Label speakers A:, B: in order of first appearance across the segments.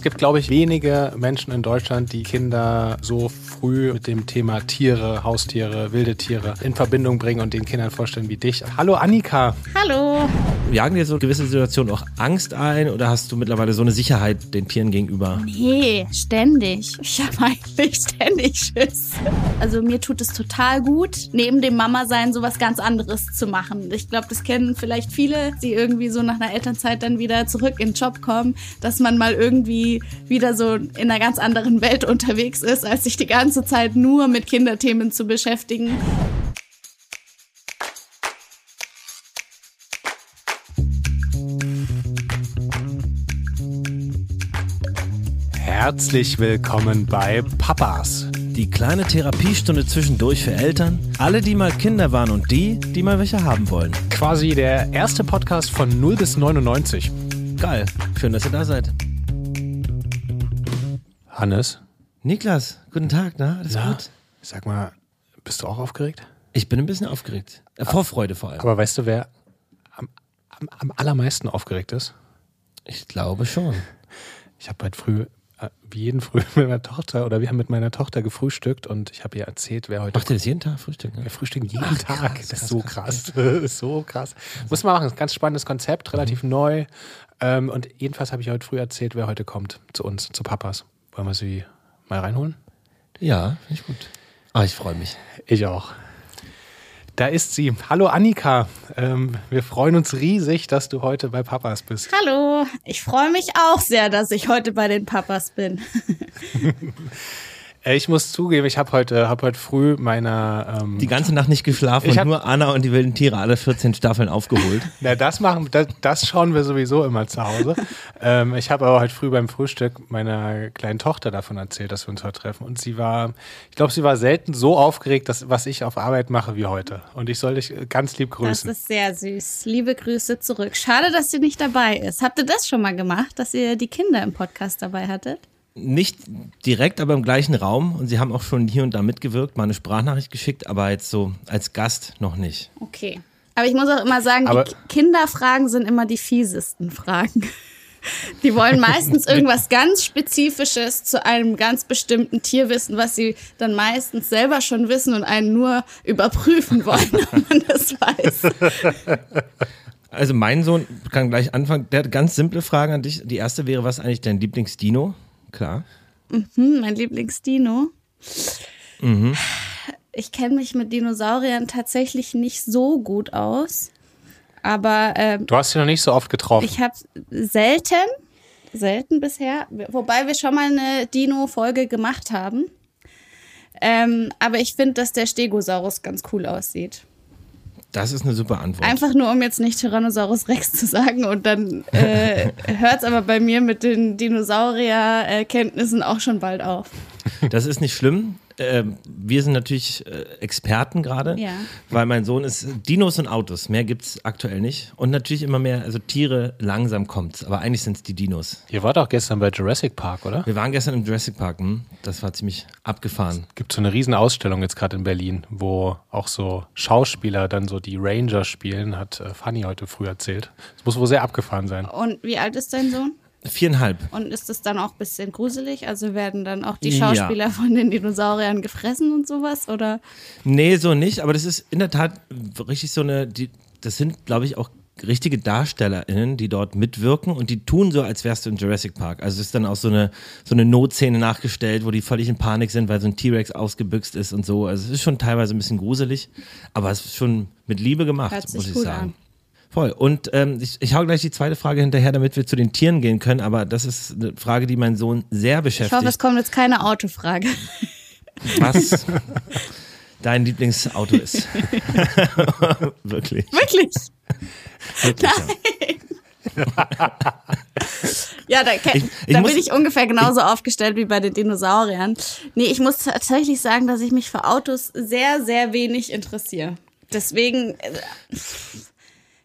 A: Es gibt, glaube ich, wenige Menschen in Deutschland, die Kinder so früh mit dem Thema Tiere, Haustiere, wilde Tiere in Verbindung bringen und den Kindern vorstellen wie dich. Hallo Annika.
B: Hallo.
C: Jagen dir so gewisse Situationen auch Angst ein oder hast du mittlerweile so eine Sicherheit den Tieren gegenüber?
B: Nee, ständig. Ich habe eigentlich ständig Schiss. Also mir tut es total gut, neben dem Mama-Sein sowas ganz anderes zu machen. Ich glaube, das kennen vielleicht viele, die irgendwie so nach einer Elternzeit dann wieder zurück in den Job kommen, dass man mal irgendwie wieder so in einer ganz anderen Welt unterwegs ist, als sich die ganze Zeit nur mit Kinderthemen zu beschäftigen.
A: Herzlich willkommen bei Papas.
C: Die kleine Therapiestunde zwischendurch für Eltern, alle, die mal Kinder waren und die, die mal welche haben wollen.
A: Quasi der erste Podcast von 0 bis 99.
C: Geil, schön, dass ihr da seid.
A: Hannes?
C: Niklas, guten Tag, na, alles
A: Na,
C: gut?
A: Sag mal, bist du auch aufgeregt?
C: Ich bin ein bisschen aufgeregt. Äh, Vorfreude vor allem.
A: Aber weißt du, wer am, am, am allermeisten aufgeregt ist?
C: Ich glaube schon.
A: Ich habe heute früh, äh, wie jeden Früh mit meiner Tochter, oder wir haben mit meiner Tochter gefrühstückt und ich habe ihr erzählt, wer heute
C: Macht ihr das jeden Tag frühstücken?
A: Wir frühstücken jeden Tag. das ist so krass. Das ist so krass. Muss man machen. Ganz spannendes Konzept, relativ neu. Ähm, und jedenfalls habe ich heute früh erzählt, wer heute kommt zu uns, zu Papas. Wollen wir sie mal reinholen?
C: Ja, finde ich gut. Ah, ich freue mich.
A: Ich auch. Da ist sie. Hallo Annika. Ähm, wir freuen uns riesig, dass du heute bei Papas bist.
B: Hallo, ich freue mich auch sehr, dass ich heute bei den Papas bin.
A: Ich muss zugeben, ich habe heute, hab heute früh meiner. Ähm,
C: Die ganze Nacht nicht geschlafen
A: Ich
C: und
A: hab-
C: nur Anna und die wilden Tiere alle 14 Staffeln aufgeholt.
A: Na, das machen, das, das schauen wir sowieso immer zu Hause. ähm, ich habe aber heute früh beim Frühstück meiner kleinen Tochter davon erzählt, dass wir uns heute treffen. Und sie war, ich glaube, sie war selten so aufgeregt, dass, was ich auf Arbeit mache wie heute. Und ich soll dich ganz lieb
B: Das
A: grüßen.
B: ist sehr süß. Liebe Grüße zurück. Schade, dass sie nicht dabei ist. Habt ihr das schon mal gemacht, dass ihr die Kinder im Podcast dabei hattet?
C: Nicht direkt, aber im gleichen Raum. Und sie haben auch schon hier und da mitgewirkt, mal eine Sprachnachricht geschickt, aber jetzt so als Gast noch nicht.
B: Okay. Aber ich muss auch immer sagen,
A: Aber-
B: die Kinderfragen sind immer die fiesesten Fragen. Die wollen meistens irgendwas ganz Spezifisches zu einem ganz bestimmten Tier wissen, was sie dann meistens selber schon wissen und einen nur überprüfen wollen, ob man das weiß.
C: Also mein Sohn kann gleich anfangen. Der hat ganz simple Fragen an dich. Die erste wäre, was ist eigentlich dein Lieblingsdino? Klar.
B: Hm, mein Lieblingsdino. Ich kenne mich mit Dinosauriern tatsächlich nicht so gut aus. Aber ähm,
A: Du hast sie noch nicht so oft getroffen.
B: ich habe selten, selten bisher, wobei wir schon mal eine Dino-Folge gemacht haben. Ähm, aber ich finde, dass der Stegosaurus ganz cool aussieht.
C: Das ist eine super Antwort.
B: Einfach nur, um jetzt nicht Tyrannosaurus Rex zu sagen. Und dann äh, hört es aber bei mir mit den Dinosaurier-Kenntnissen auch schon bald auf.
C: Das ist nicht schlimm. Ähm, wir sind natürlich äh, Experten gerade,
B: Ja.
C: weil mein Sohn ist Dinos und Autos. Mehr gibt es aktuell nicht. Und natürlich immer mehr, also Tiere, langsam kommt's. Aber eigentlich sind es die Dinos.
A: Ihr wart auch gestern bei Jurassic Park, oder?
C: Wir waren gestern im Jurassic Park. Hm? Das war ziemlich abgefahren.
A: Gibt so eine riesen Ausstellung jetzt gerade in Berlin, wo auch so Schauspieler dann so die Ranger spielen, hat äh, Fanny heute früh erzählt. Das muss wohl sehr abgefahren sein.
B: Und wie alt ist dein Sohn?
C: Viereinhalb.
B: Und ist es dann auch ein bisschen gruselig? Also werden dann auch die
C: Ja.
B: Schauspieler von den Dinosauriern gefressen und sowas? Oder?
C: Nee, so nicht, aber das ist in der Tat richtig so eine, die, das sind, glaube ich, auch richtige DarstellerInnen, die dort mitwirken und die tun so, als wärst du im Jurassic Park. Also es ist dann auch so eine, so eine Notszene nachgestellt, wo die völlig in Panik sind, weil so ein T-Rex ausgebüxt ist und so. Also es ist schon teilweise ein bisschen gruselig, aber es ist schon mit Liebe gemacht, muss ich sagen.
B: an.
C: Voll. Und ähm, ich, ich hau gleich die zweite Frage hinterher, damit wir zu den Tieren gehen können, aber das ist eine Frage, die meinen Sohn sehr
B: Ich
C: beschäftigt.
B: hoffe, es kommt jetzt keine Autofrage.
C: was dein Lieblingsauto ist. Wirklich.
B: Wirklich?
C: Wirklich, ja.
B: Ja, da,
C: Ich- ich
B: da bin ich ungefähr genauso aufgestellt wie bei den Dinosauriern. Nee, ich muss tatsächlich sagen, dass ich mich für Autos sehr, sehr wenig interessiere. Deswegen äh,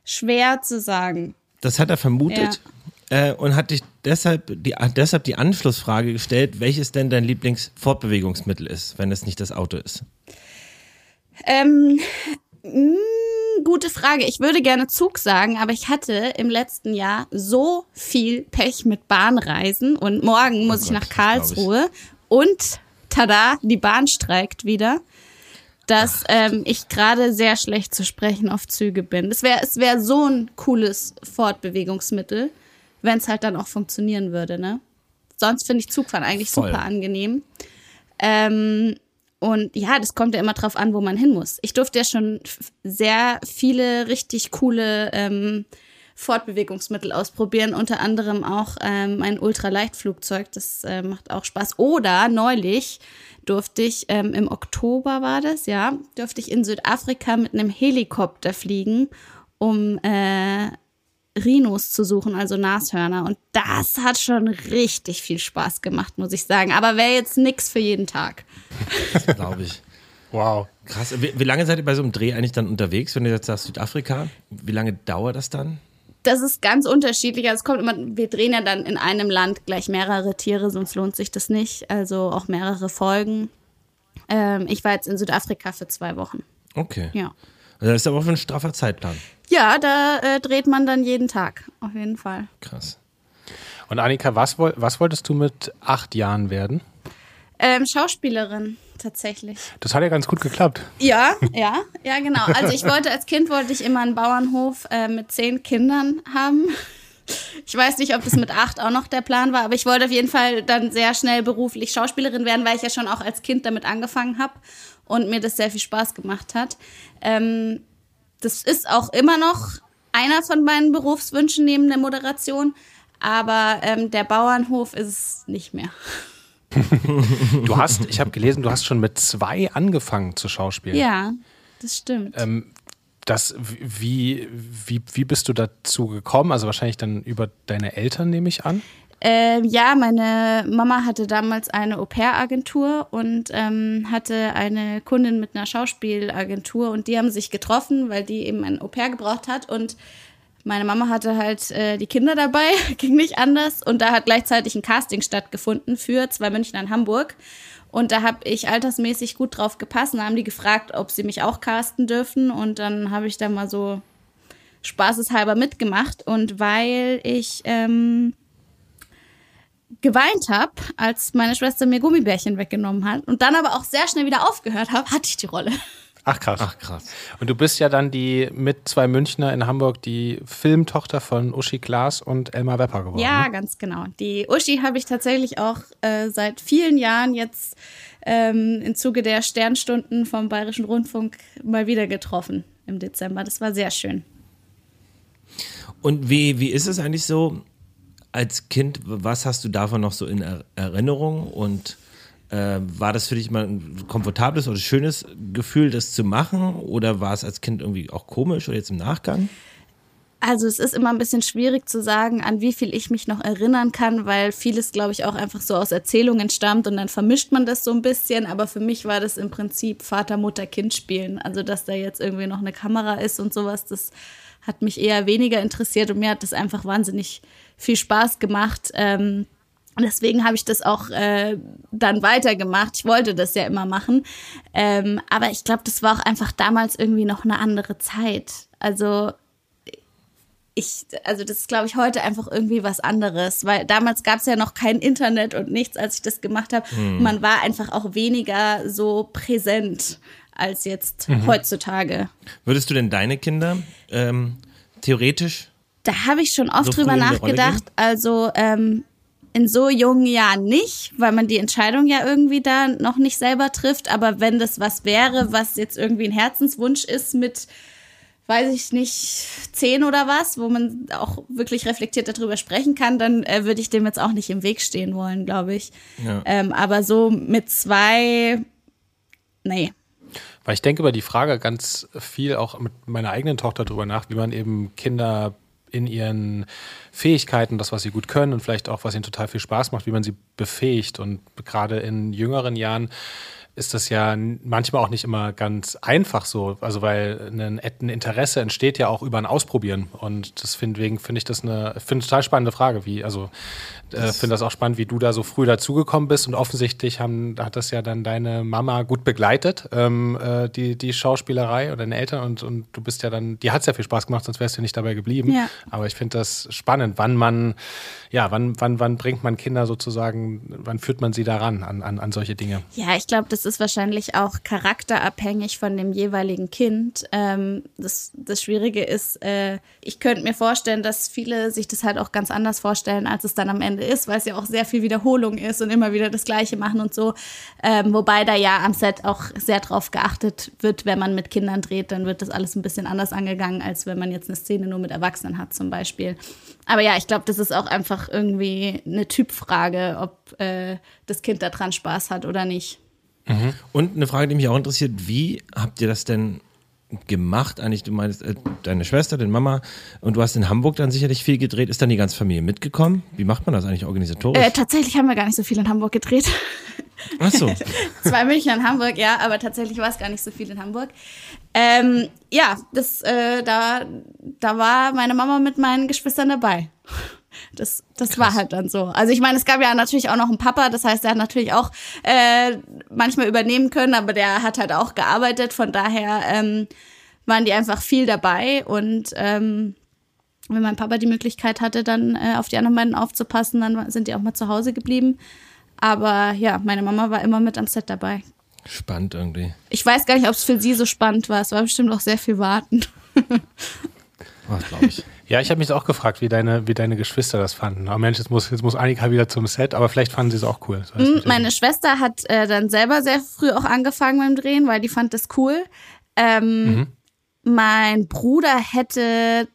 B: schwer zu sagen.
C: Das hat er vermutet äh, und hat dich deshalb die, deshalb die Anschlussfrage gestellt, welches denn dein Lieblingsfortbewegungsmittel ist, wenn es nicht das Auto ist.
B: Ähm, mh, gute Frage. Ich würde gerne Zug sagen, aber ich hatte im letzten Jahr so viel Pech mit Bahnreisen und morgen muss
C: Oh
B: ich
C: Gott,
B: nach
C: das glaub
B: Karlsruhe und tada, die Bahn streikt wieder, dass ähm, ich gerade sehr schlecht zu sprechen auf Züge bin. Es wäre es wär so ein cooles Fortbewegungsmittel, wenn es halt dann auch funktionieren würde, ne? Sonst finde ich Zugfahren eigentlich
C: Voll.
B: super angenehm. Ähm, und ja, das kommt ja immer drauf an, wo man hin muss. Ich durfte ja schon sehr viele richtig coole ähm, Fortbewegungsmittel ausprobieren, unter anderem auch ähm, ein Ultraleichtflugzeug, das äh, macht auch Spaß. Oder neulich durfte ich, ähm, im Oktober war das, ja, durfte ich in Südafrika mit einem Helikopter fliegen, um äh, Rhinos zu suchen, also Nashörner. Und das hat schon richtig viel Spaß gemacht, muss ich sagen. Aber wäre jetzt nix für jeden Tag.
C: glaube ich.
A: Wow.
C: Krass. Wie, wie lange seid ihr bei so einem Dreh eigentlich dann unterwegs, wenn du jetzt sagst Südafrika? Wie lange dauert das dann?
B: Das ist ganz unterschiedlich. Also es kommt immer, wir drehen ja dann in einem Land gleich mehrere Tiere, sonst lohnt sich das nicht. Also auch mehrere Folgen. Ähm, ich war jetzt in Südafrika für zwei Wochen.
C: Okay.
B: Ja.
C: Also das ist aber auch ein straffer Zeitplan.
B: Ja, da äh, dreht man dann jeden Tag, auf jeden Fall.
C: Krass.
A: Und Annika, was, was wolltest du mit acht Jahren werden?
B: Ähm, Schauspielerin, tatsächlich.
A: Das hat ja ganz gut geklappt.
B: Ja, ja, ja, genau. Also ich wollte als Kind wollte ich immer einen Bauernhof äh, mit zehn Kindern haben. Ich weiß nicht, ob das mit acht auch noch der Plan war, aber ich wollte auf jeden Fall dann sehr schnell beruflich Schauspielerin werden, weil ich ja schon auch als Kind damit angefangen habe und mir das sehr viel Spaß gemacht hat. Ähm, das ist auch immer noch einer von meinen Berufswünschen neben der Moderation, aber ähm, der Bauernhof ist es nicht mehr.
A: Du hast, ich habe gelesen, du hast schon mit zwei angefangen zu schauspielen.
B: Ja, das stimmt.
A: Ähm, das, wie, wie, wie bist du dazu gekommen? Also wahrscheinlich dann über deine Eltern, nehme ich an.
B: Ähm, ja, meine Mama hatte damals eine Au-pair-Agentur und ähm, hatte eine Kundin mit einer Schauspielagentur und die haben sich getroffen, weil die eben ein Au-pair gebraucht hat und meine Mama hatte halt äh, die Kinder dabei, ging nicht anders. Und da hat gleichzeitig ein Casting stattgefunden für zwei München in Hamburg. Und da habe ich altersmäßig gut drauf gepasst. Und da haben die gefragt, ob sie mich auch casten dürfen. Und dann habe ich da mal so spaßeshalber mitgemacht. Und weil ich ähm, geweint habe, als meine Schwester mir Gummibärchen weggenommen hat und dann aber auch sehr schnell wieder aufgehört habe, hatte ich die Rolle.
A: Ach krass.
C: Ach krass.
A: Und du bist ja dann die mit zwei Münchner in Hamburg die Filmtochter von Uschi Glas und Elmar Wepper geworden.
B: Ja,
A: ne?
B: ganz genau. Die Uschi habe ich tatsächlich auch äh, seit vielen Jahren jetzt ähm, im Zuge der Sternstunden vom Bayerischen Rundfunk mal wieder getroffen im Dezember. Das war sehr schön.
C: Und wie, wie ist es eigentlich so als Kind? Was hast du davon noch so in Er- Erinnerung? Und äh, war das für dich mal ein komfortables oder schönes Gefühl, das zu machen? Oder war es als Kind irgendwie auch komisch oder jetzt im Nachgang?
B: Also es ist immer ein bisschen schwierig zu sagen, an wie viel ich mich noch erinnern kann, weil vieles, glaube ich, auch einfach so aus Erzählungen stammt und dann vermischt man das so ein bisschen. Aber für mich war das im Prinzip Vater, Mutter, Kind spielen. Also dass da jetzt irgendwie noch eine Kamera ist und sowas, das hat mich eher weniger interessiert und mir hat das einfach wahnsinnig viel Spaß gemacht. Ähm, deswegen habe ich das auch äh, dann weitergemacht. Ich wollte das ja immer machen. Ähm, aber ich glaube, das war auch einfach damals irgendwie noch eine andere Zeit. Also ich, also das ist, glaube ich, heute einfach irgendwie was anderes, weil damals gab es ja noch kein Internet und nichts, als ich das gemacht habe. Man war einfach auch weniger so präsent als jetzt heutzutage.
C: Würdest du denn deine Kinder ähm, theoretisch
B: Da habe ich schon oft
C: So
B: drüber nachgedacht. Also ähm, in so jungen Jahren nicht, weil man die Entscheidung ja irgendwie da noch nicht selber trifft. Aber wenn das was wäre, was jetzt irgendwie ein Herzenswunsch ist mit, weiß ich nicht, zehn oder was, wo man auch wirklich reflektiert darüber sprechen kann, dann äh, würde ich dem jetzt auch nicht im Weg stehen wollen, glaube ich.
C: Ja.
B: Ähm, aber so mit zwei, nee.
A: Weil ich denke über die Frage ganz viel auch mit meiner eigenen Tochter drüber nach, wie man eben Kinder in ihren Fähigkeiten, das, was sie gut können und vielleicht auch, was ihnen total viel Spaß macht, wie man sie befähigt. Und gerade in jüngeren Jahren ist das ja manchmal auch nicht immer ganz einfach so. Also weil ein, ein Interesse entsteht ja auch über ein Ausprobieren. Und deswegen finde ich das eine, finde total spannende Frage, wie, also äh, finde das auch spannend, wie du da so früh dazugekommen bist. Und offensichtlich haben, hat das ja dann deine Mama gut begleitet, ähm, äh, die, die Schauspielerei oder deine Eltern. Und, und du bist ja dann, die hat sehr viel Spaß gemacht, sonst wärst du nicht dabei geblieben. Ja. Aber ich finde das spannend, wann man, ja, wann, wann, wann bringt man Kinder sozusagen, wann führt man sie daran an, an, an solche Dinge?
B: Ja, ich glaube, das ist wahrscheinlich auch charakterabhängig von dem jeweiligen Kind. Ähm, das, das Schwierige ist, äh, ich könnte mir vorstellen, dass viele sich das halt auch ganz anders vorstellen, als es dann am Ende ist, weil es ja auch sehr viel Wiederholung ist und immer wieder das Gleiche machen und so. Ähm, wobei da ja am Set auch sehr drauf geachtet wird, wenn man mit Kindern dreht, dann wird das alles ein bisschen anders angegangen, als wenn man jetzt eine Szene nur mit Erwachsenen hat zum Beispiel. Aber ja, ich glaube, das ist auch einfach irgendwie eine Typfrage, ob äh, das Kind daran Spaß hat oder nicht.
C: Mhm. Und eine Frage, die mich auch interessiert, wie habt ihr das denn gemacht? Eigentlich, du meinst, äh, deine Schwester, deine Mama und du hast in Hamburg dann sicherlich viel gedreht. Ist dann die ganze Familie mitgekommen? Wie macht man das eigentlich organisatorisch?
B: Äh, tatsächlich haben wir gar nicht so viel in Hamburg gedreht.
C: Ach so.
B: Zwei München in Hamburg, ja, aber tatsächlich war es gar nicht so viel in Hamburg. Ähm, ja, das, äh, da, da war meine Mama mit meinen Geschwistern dabei. Das, das war halt dann so. Also ich meine, es gab ja natürlich auch noch einen Papa, das heißt, er hat natürlich auch äh, manchmal übernehmen können, aber der hat halt auch gearbeitet. Von daher ähm, waren die einfach viel dabei und ähm, wenn mein Papa die Möglichkeit hatte, dann äh, auf die anderen beiden aufzupassen, dann sind die auch mal zu Hause geblieben. Aber ja, meine Mama war immer mit am Set dabei.
C: Spannend irgendwie.
B: Ich weiß gar nicht, ob es für sie so spannend war. Es war bestimmt auch sehr viel Warten.
A: Ach, glaube ich. Ja, ich habe mich auch gefragt, wie deine, wie deine Geschwister das fanden. Aber Mensch, jetzt muss, jetzt muss Annika wieder zum Set, aber vielleicht fanden sie es auch cool.
B: Mhm, meine Schwester hat äh, dann selber sehr früh auch angefangen beim Drehen, weil die fand das cool. Ähm, mhm. Mein Bruder hätte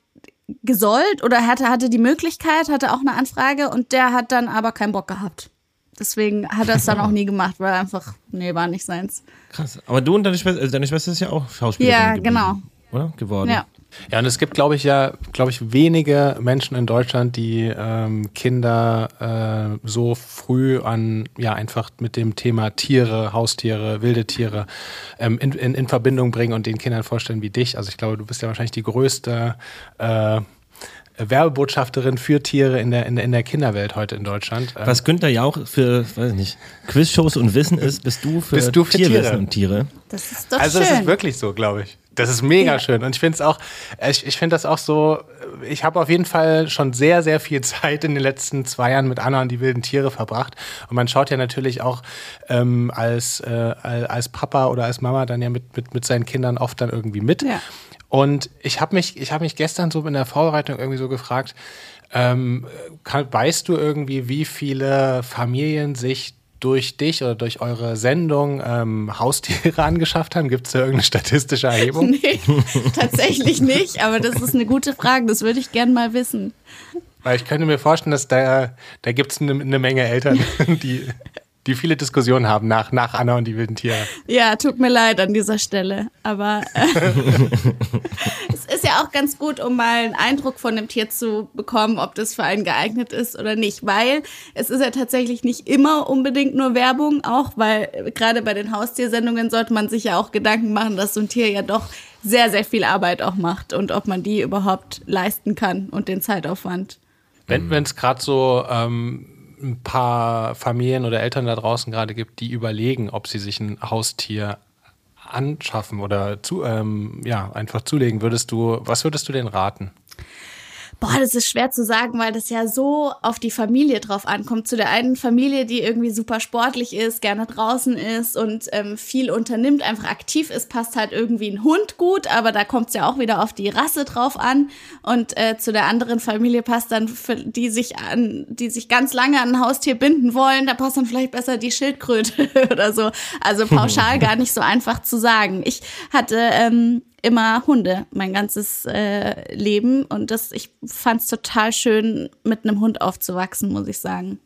B: gesollt oder hatte, hatte die Möglichkeit, hatte auch eine Anfrage und der hat dann aber keinen Bock gehabt. Deswegen hat er es dann auch nie gemacht, weil einfach, nee, war nicht seins.
C: Krass. Aber du und deine Schwester, also deine Schwester ist ja auch Schauspielerin.
B: Ja, geblieben, genau.
C: Oder? Geworden.
A: Ja. Ja, und es gibt, glaube ich, ja, glaube ich, wenige Menschen in Deutschland, die ähm, Kinder äh, so früh an, ja, einfach mit dem Thema Tiere, Haustiere, wilde Tiere ähm, in, in, in Verbindung bringen und den Kindern vorstellen wie dich. Also ich glaube, du bist ja wahrscheinlich die größte äh, Werbebotschafterin für Tiere in der, in der, in der Kinderwelt heute in Deutschland.
C: Ähm, Was Günther Jauch für, weiß ich nicht, Quizshows und Wissen ist, bist du für,
A: bist du für
C: Tierwissen
A: Tiere.
C: und Tiere.
B: Das ist doch
A: also
B: schön.
A: Also es ist wirklich so, glaube ich. Das ist mega ja. schön. Und ich finde es auch, ich, ich finde das auch so, ich habe auf jeden Fall schon sehr, sehr viel Zeit in den letzten zwei Jahren mit Anna und die wilden Tiere verbracht. Und man schaut ja natürlich auch ähm, als, äh, als Papa oder als Mama dann ja mit, mit, mit seinen Kindern oft dann irgendwie mit. Ja. Und ich habe mich, ich habe mich gestern so in der Vorbereitung irgendwie so gefragt, ähm, kann, weißt du irgendwie, wie viele Familien sich durch dich oder durch eure Sendung ähm, Haustiere angeschafft haben? Gibt es da irgendeine statistische Erhebung?
B: nee, tatsächlich nicht, aber das ist eine gute Frage, das würde ich gerne mal wissen.
A: Weil ich könnte mir vorstellen, dass da, da gibt es eine, eine Menge Eltern, die die viele Diskussionen haben nach, nach Anna und die wilden Tiere.
B: Ja, tut mir leid an dieser Stelle. Aber äh, es ist ja auch ganz gut, um mal einen Eindruck von dem Tier zu bekommen, ob das für einen geeignet ist oder nicht. Weil es ist ja tatsächlich nicht immer unbedingt nur Werbung, auch weil gerade bei den Haustiersendungen sollte man sich ja auch Gedanken machen, dass so ein Tier ja doch sehr, sehr viel Arbeit auch macht und ob man die überhaupt leisten kann und den Zeitaufwand.
A: Wenn es gerade so ähm, ein paar Familien oder Eltern da draußen gerade gibt, die überlegen, ob sie sich ein Haustier anschaffen oder zu, ähm, ja, einfach zulegen, würdest du, was würdest du denn raten?
B: Boah, das ist schwer zu sagen, weil das ja so auf die Familie drauf ankommt. Zu der einen Familie, die irgendwie super sportlich ist, gerne draußen ist und ähm, viel unternimmt, einfach aktiv ist, passt halt irgendwie ein Hund gut, aber da kommt es ja auch wieder auf die Rasse drauf an. Und äh, zu der anderen Familie passt dann, für die sich an, die sich ganz lange an ein Haustier binden wollen, da passt dann vielleicht besser die Schildkröte oder so. Also pauschal gar nicht so einfach zu sagen. Ich hatte ähm, immer Hunde mein ganzes äh, Leben und das ich fand es total schön mit einem Hund aufzuwachsen, muss ich sagen.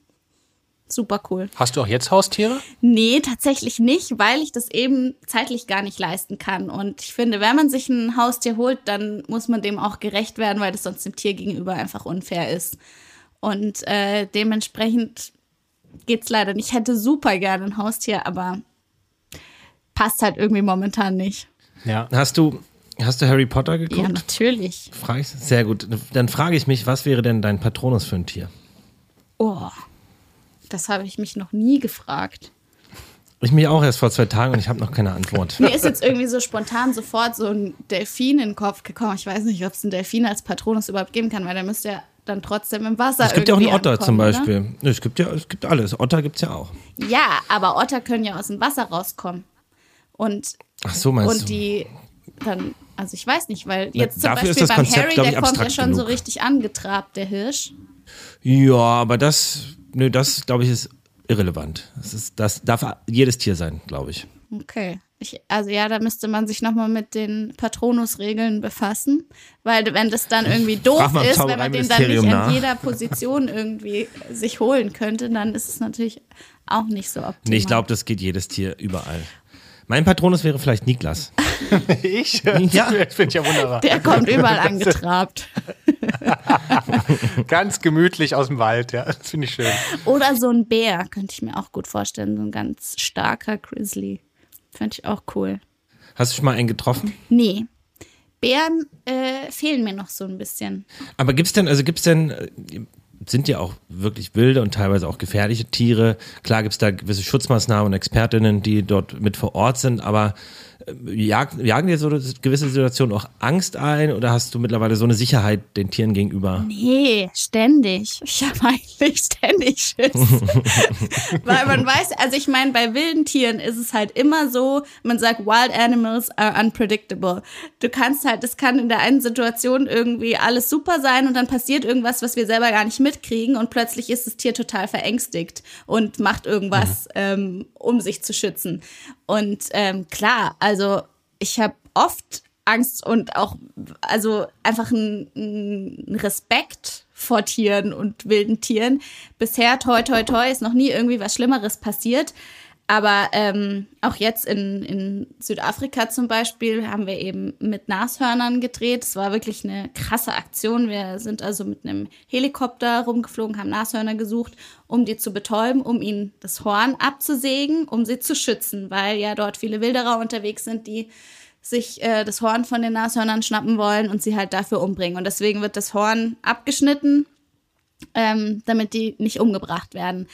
B: Super cool.
A: Hast du auch jetzt Haustiere?
B: Nee, tatsächlich nicht, weil ich das eben zeitlich gar nicht leisten kann. Und ich finde, wenn man sich ein Haustier holt, dann muss man dem auch gerecht werden, weil das sonst dem Tier gegenüber einfach unfair ist. Und äh, dementsprechend geht's leider nicht. Ich hätte super gerne ein Haustier, aber passt halt irgendwie momentan nicht.
A: Ja.
C: Hast du, hast du Harry Potter geguckt?
B: Ja, natürlich.
C: Frag ich, sehr gut. Dann frage ich mich, was wäre denn dein Patronus für ein Tier?
B: Oh, das habe ich mich noch nie gefragt.
C: Ich mich auch erst vor zwei Tagen und ich habe noch keine Antwort.
B: Mir ist jetzt irgendwie so spontan sofort so ein Delfin in den Kopf gekommen. Ich weiß nicht, ob es einen Delfin als Patronus überhaupt geben kann, weil der müsste ja dann trotzdem im Wasser
C: Es gibt ja auch einen Otter zum Beispiel. Nö, Es gibt ja, es gibt alles. Otter gibt es ja auch.
B: Oder? Ja, aber Otter können ja aus dem Wasser rauskommen. Und,
C: Ach so, meinst
B: und
C: du?
B: die dann, also ich weiß nicht, weil jetzt zum
C: dafür ist
B: Beispiel beim
C: Konzept,
B: Harry, der kommt ja schon so
C: genug.
B: richtig angetrabt, der Hirsch.
C: Ja, aber das, nö, das glaube ich ist irrelevant. Das, ist, das darf jedes Tier sein, glaube ich.
B: Okay. Ich, also ja, da müsste man sich nochmal mit den Patronus-Regeln befassen, weil wenn das dann irgendwie doof ist, wenn man den dann nicht
C: Zaubereiministerium
B: in
C: nach.
B: jeder Position irgendwie sich holen könnte, dann ist es natürlich auch nicht so optimal.
C: Nee, ich glaube, das geht jedes Tier überall. Mein Patronus wäre vielleicht Niklas.
A: Ich?
C: Ja.
A: Finde ich ja wunderbar.
B: Der kommt überall angetrabt.
A: Ganz gemütlich aus dem Wald, ja. Das finde ich schön.
B: Oder so ein Bär, könnte ich mir auch gut vorstellen. So ein ganz starker Grizzly. Fände ich auch cool.
C: Hast du schon mal einen getroffen?
B: Nee. Bären äh, fehlen mir noch so ein bisschen.
C: Aber gibt's denn, also gibt's denn, äh, sind ja auch wirklich wilde und teilweise auch gefährliche Tiere. Klar gibt's da gewisse Schutzmaßnahmen und Expertinnen, die dort mit vor Ort sind, aber jag, jagen dir so gewisse Situationen auch Angst ein oder hast du mittlerweile so eine Sicherheit den Tieren gegenüber?
B: Nee, ständig. Ich habe eigentlich ständig Schiss. Weil man weiß, also ich meine, bei wilden Tieren ist es halt immer so, man sagt, wild animals are unpredictable. Du kannst halt, es kann in der einen Situation irgendwie alles super sein und dann passiert irgendwas, was wir selber gar nicht mitkriegen und plötzlich ist das Tier total verängstigt und macht irgendwas, ähm, um sich zu schützen. Und ähm, klar, also ich habe oft Angst und auch, also einfach ein, ein Respekt vor Tieren und wilden Tieren. Bisher, toi, toi, toi, ist noch nie irgendwie was Schlimmeres passiert. Aber ähm, auch jetzt in, in Südafrika zum Beispiel haben wir eben mit Nashörnern gedreht. Es war wirklich eine krasse Aktion. Wir sind also mit einem Helikopter rumgeflogen, haben Nashörner gesucht, um die zu betäuben, um ihnen das Horn abzusägen, um sie zu schützen, weil ja dort viele Wilderer unterwegs sind, die sich äh, das Horn von den Nashörnern schnappen wollen und sie halt dafür umbringen. Und deswegen wird das Horn abgeschnitten, ähm, damit die nicht umgebracht werden.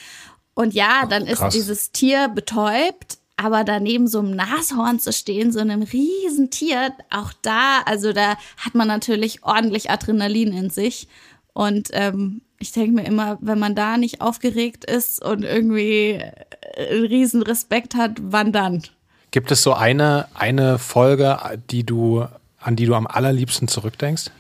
B: Und ja, dann ist
C: krass.
B: dieses Tier betäubt, aber daneben so einem Nashorn zu stehen, so einem riesen Tier, auch da, also da hat man natürlich ordentlich Adrenalin in sich. Und ähm, ich denke mir immer, wenn man da nicht aufgeregt ist und irgendwie äh, einen riesen Respekt hat, wann dann?
A: Gibt es so eine, eine Folge, die du, an die du am allerliebsten zurückdenkst?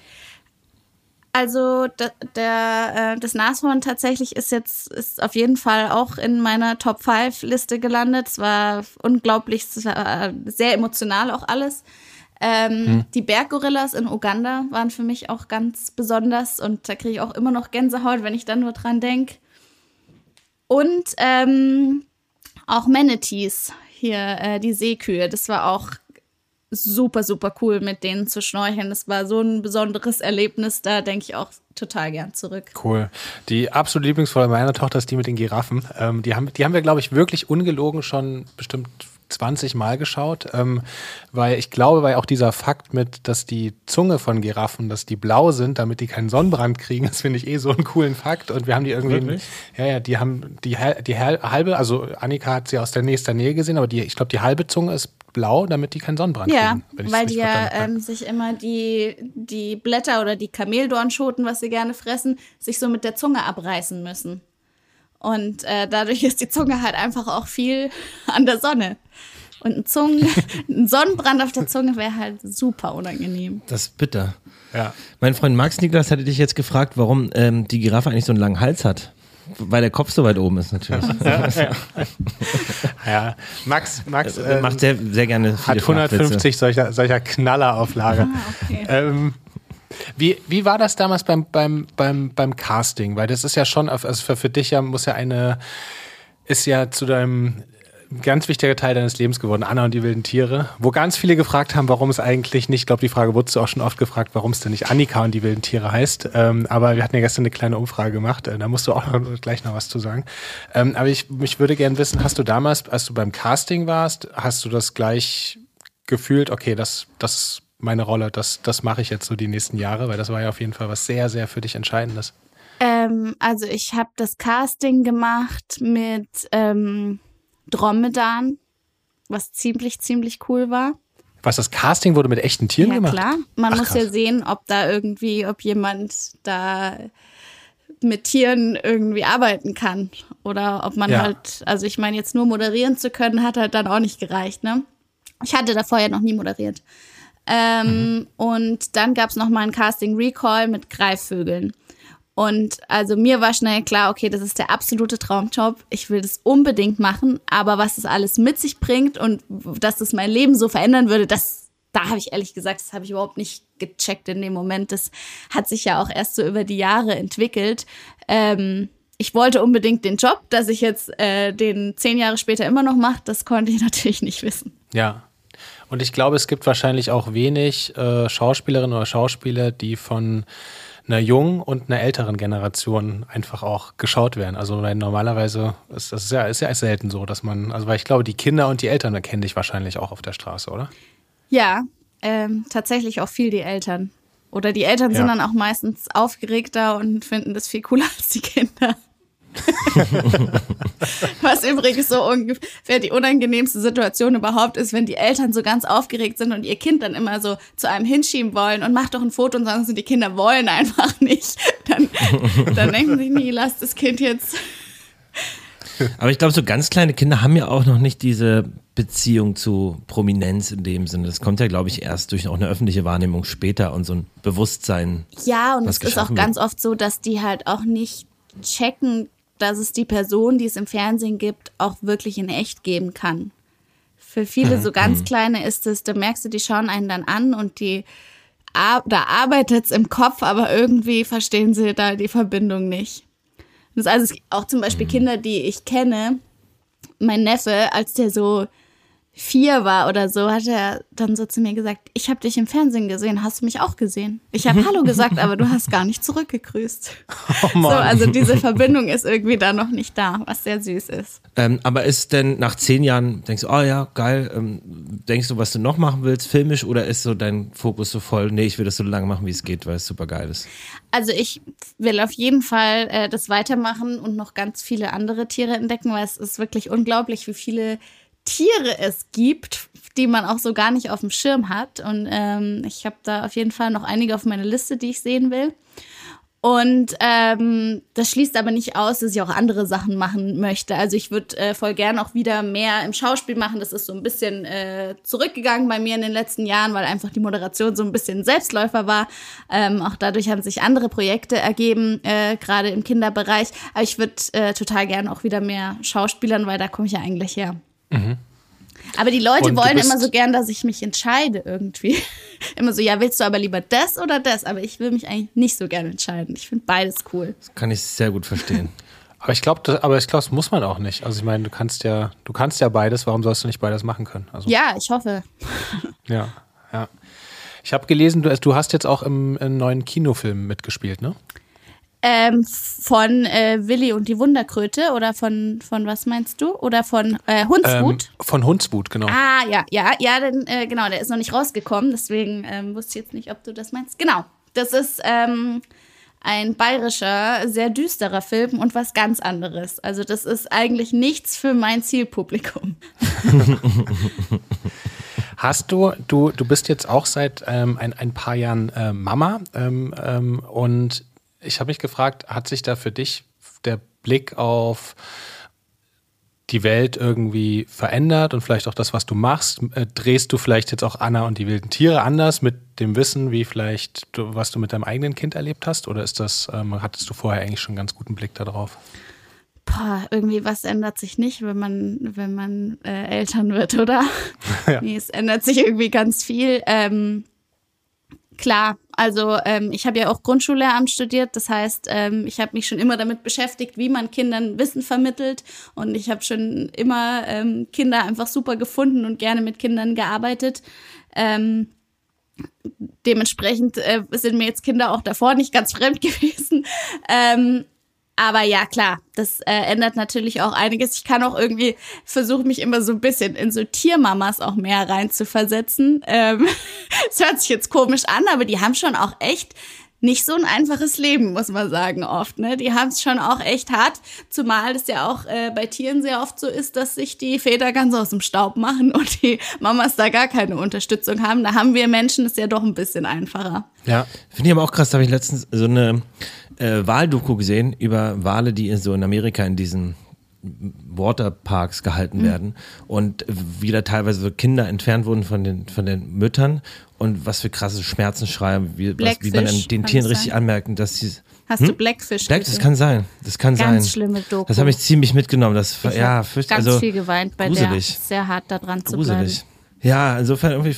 B: Also der, der, äh, das Nashorn tatsächlich ist jetzt ist auf jeden Fall auch in meiner Top 5 Liste gelandet. Es war unglaublich, es war sehr emotional auch alles. Ähm, Die Berggorillas in Uganda waren für mich auch ganz besonders und da kriege ich auch immer noch Gänsehaut, wenn ich dann nur dran denke. Und ähm, auch Manatees hier, äh, die Seekühe, das war auch super, super cool, mit denen zu schnorcheln. Das war so ein besonderes Erlebnis, da denke ich auch total gern zurück.
A: Cool. Die absolute Lieblingsfolge meiner Tochter ist die mit den Giraffen. Ähm, die, haben, die haben wir, glaube ich, wirklich ungelogen schon bestimmt 20 Mal geschaut, ähm, weil ich glaube, weil auch dieser Fakt mit, dass die Zunge von Giraffen, dass die blau sind, damit die keinen Sonnenbrand kriegen, das finde ich eh so einen coolen Fakt und wir haben die irgendwie,
C: Wirklich?
A: ja, ja, die haben die, die hal- halbe, also Annika hat sie aus der nächsten Nähe gesehen, aber die, ich glaube, die halbe Zunge ist blau, damit die keinen Sonnenbrand
B: Ja,
A: kriegen. ich's
B: weil die ja ähm, sich immer die, die Blätter oder die Kameldornschoten, was sie gerne fressen, sich so mit der Zunge abreißen müssen. Und äh, dadurch ist die Zunge halt einfach auch viel an der Sonne. Und ein, Zungen, ein Sonnenbrand auf der Zunge wäre halt super unangenehm.
C: Das ist bitter.
A: ja.
C: Mein Freund Max Niklas hatte dich jetzt gefragt, warum ähm, die Giraffe eigentlich so einen langen Hals hat. Weil der Kopf so weit oben ist, natürlich.
A: ja, Max, Max
C: Er
A: äh,
C: macht sehr, sehr gerne viele
A: hat 150 solcher, solcher Knaller auf Lager.
B: okay.
A: ähm, wie, wie war das damals beim, beim, beim, beim Casting? Weil das ist ja schon, also für, für dich ja muss ja eine, ist ja zu deinem ein ganz wichtiger Teil deines Lebens geworden, Anna und die wilden Tiere, wo ganz viele gefragt haben, warum es eigentlich nicht, ich glaube, die Frage wurdest du auch schon oft gefragt, warum es denn nicht Annika und die wilden Tiere heißt. Ähm, aber wir hatten ja gestern eine kleine Umfrage gemacht, äh, da musst du auch noch, gleich noch was zu sagen. Ähm, aber ich, mich würde gerne wissen, hast du damals, als du beim Casting warst, hast du das gleich gefühlt, okay, das, das ist meine Rolle, das, das mache ich jetzt so die nächsten Jahre, weil das war ja auf jeden Fall was sehr, sehr für dich Entscheidendes.
B: Ähm, also ich habe das Casting gemacht mit ähm, Dromedan, was ziemlich, ziemlich cool war.
A: Was, das Casting wurde mit echten Tieren
B: ja,
A: gemacht?
B: klar. Man
A: Ach,
B: muss ja
A: krass.
B: sehen, ob da irgendwie, ob jemand da mit Tieren irgendwie arbeiten kann. Oder ob man
A: Ja.
B: halt, also ich meine, jetzt nur moderieren zu können, hat halt dann auch nicht gereicht, ne? Ich hatte da vorher noch nie moderiert. Ähm, Und dann gab es noch mal ein Casting Recall mit Greifvögeln. Und also mir war schnell klar, okay, das ist der absolute Traumjob. Ich will das unbedingt machen, aber was das alles mit sich bringt und dass das mein Leben so verändern würde, das da habe ich ehrlich gesagt, das habe ich überhaupt nicht gecheckt in dem Moment. Das hat sich ja auch erst so über die Jahre entwickelt. Ähm, ich wollte unbedingt den Job, dass ich jetzt äh, den zehn Jahre später immer noch mache, das konnte ich natürlich nicht wissen.
A: Ja. Und ich glaube, es gibt wahrscheinlich auch wenig äh, Schauspielerinnen oder Schauspieler, die von einer jungen und einer älteren Generation einfach auch geschaut werden. Also weil normalerweise ist das ist ja, ist ja selten so, dass man, also weil ich glaube, die Kinder und die Eltern erkennen dich wahrscheinlich auch auf der Straße, oder?
B: Ja, ähm, tatsächlich auch viel die Eltern. Oder die Eltern sind
A: Ja.
B: dann auch meistens aufgeregter und finden das viel cooler als die Kinder. Was übrigens so ungefähr die unangenehmste Situation überhaupt ist, wenn die Eltern so ganz aufgeregt sind und ihr Kind dann immer so zu einem hinschieben wollen und macht doch ein Foto und sagen die Kinder wollen einfach nicht. Dann, dann denken sie, nee, lass das Kind jetzt.
C: Aber ich glaube, so ganz kleine Kinder haben ja auch noch nicht diese Beziehung zu Prominenz in dem Sinne. Das kommt ja, glaube ich, erst durch auch eine öffentliche Wahrnehmung später und so ein Bewusstsein.
B: Ja, und es ist auch ganz oft so, dass die halt auch nicht checken, dass es die Person, die es im Fernsehen gibt, auch wirklich in echt geben kann. Für viele so ganz kleine ist es, da merkst du, die schauen einen dann an und die da arbeitet es im Kopf, aber irgendwie verstehen sie da die Verbindung nicht. Das ist also auch zum Beispiel Kinder, die ich kenne. Mein Neffe, als der so vier war oder so, hat er dann so zu mir gesagt, ich habe dich im Fernsehen gesehen, hast du mich auch gesehen? Ich habe Hallo gesagt, aber du hast gar nicht zurückgegrüßt. so, also diese Verbindung ist irgendwie da noch nicht da, was sehr süß ist.
C: Ähm, aber ist denn nach zehn Jahren, denkst du, oh ja, geil, ähm, denkst du, was du noch machen willst, filmisch, oder ist so dein Fokus so voll, nee, ich will das so lange machen, wie es geht, weil es super geil ist?
B: Also ich will auf jeden Fall äh, das weitermachen und noch ganz viele andere Tiere entdecken, weil es ist wirklich unglaublich, wie viele Tiere es gibt, die man auch so gar nicht auf dem Schirm hat. Und ähm, ich habe da auf jeden Fall noch einige auf meiner Liste, die ich sehen will. Und ähm, das schließt aber nicht aus, dass ich auch andere Sachen machen möchte. Also ich würde äh, voll gern auch wieder mehr im Schauspiel machen. Das ist so ein bisschen äh, zurückgegangen bei mir in den letzten Jahren, weil einfach die Moderation so ein bisschen Selbstläufer war. Ähm, auch dadurch haben sich andere Projekte ergeben, äh, gerade im Kinderbereich. Aber ich würde äh, total gern auch wieder mehr Schauspielern, weil da komme ich ja eigentlich her. Aber die Leute
A: Und
B: wollen immer so gern, dass ich mich entscheide irgendwie. immer so, ja, willst du aber lieber das oder das? Aber ich will mich eigentlich nicht so gern entscheiden. Ich finde beides cool.
C: Das kann ich sehr gut verstehen.
A: Aber ich glaube, aber ich glaube, das muss man auch nicht. Also ich meine, du kannst ja, du kannst ja beides. Warum sollst du nicht beides machen können? Also
B: Ja, ich hoffe.
A: ja, ja. Ich habe gelesen, du, du hast jetzt auch im, im neuen Kinofilm mitgespielt, ne?
B: Ähm, von äh, Willi und die Wunderkröte oder von, von was meinst du? Oder von äh, Hundswut?
A: Ähm, von Hundswut, genau.
B: Ah, ja, ja, ja, denn, äh, genau, der ist noch nicht rausgekommen, deswegen ähm, wusste ich jetzt nicht, ob du das meinst. Genau, das ist ähm, ein bayerischer, sehr düsterer Film und was ganz anderes. Also das ist eigentlich nichts für mein Zielpublikum.
A: Hast du, du, du bist jetzt auch seit ähm, ein, ein paar Jahren äh, Mama ähm, ähm, und ich habe mich gefragt, hat sich da für dich der Blick auf die Welt irgendwie verändert und vielleicht auch das, was du machst? Äh, drehst du vielleicht jetzt auch Anna und die wilden Tiere anders mit dem Wissen, wie vielleicht du, was du mit deinem eigenen Kind erlebt hast? Oder ist das, ähm, hattest du vorher eigentlich schon einen ganz guten Blick darauf?
B: Boah, irgendwie was ändert sich nicht, wenn man, wenn man äh, Eltern wird, oder?
A: Ja.
B: Nee, es ändert sich irgendwie ganz viel. Ähm, klar. Also ähm, ich habe ja auch Grundschullehramt studiert. Das heißt, ähm, ich habe mich schon immer damit beschäftigt, wie man Kindern Wissen vermittelt. Und ich habe schon immer ähm, Kinder einfach super gefunden und gerne mit Kindern gearbeitet. Ähm, dementsprechend äh, sind mir jetzt Kinder auch davor nicht ganz fremd gewesen. Ähm, aber ja, klar, das äh, ändert natürlich auch einiges. Ich kann auch irgendwie versuchen, mich immer so ein bisschen in so Tiermamas auch mehr rein zu versetzen. Ähm, hört sich jetzt komisch an, aber die haben schon auch echt nicht so ein einfaches Leben, muss man sagen, oft. Ne? Die haben es schon auch echt hart, zumal es ja auch äh, bei Tieren sehr oft so ist, dass sich die Väter ganz aus dem Staub machen und die Mamas da gar keine Unterstützung haben. Da haben wir Menschen es ja doch ein bisschen einfacher.
C: Ja, finde ich aber auch krass. Da habe ich letztens so eine äh, Wahldoku gesehen über Wale, die so in Amerika in diesen Waterparks gehalten mhm. werden und wieder teilweise so Kinder entfernt wurden von den, von den Müttern und was für krasse Schmerzen schreiben, wie, was, wie man den Tieren richtig anmerken, dass sie.
B: Hast hm? du Blackfish?
C: Black, das kann sein. Das kann
B: Ganz
C: sein.
B: Ganz schlimme Doku.
C: Das habe ich ziemlich mitgenommen. Das, ich ja,
B: fürcht, ganz also, viel geweint bei gruselig. der. Sehr hart da dran zu gruselig. bleiben.
C: Ja, insofern irgendwie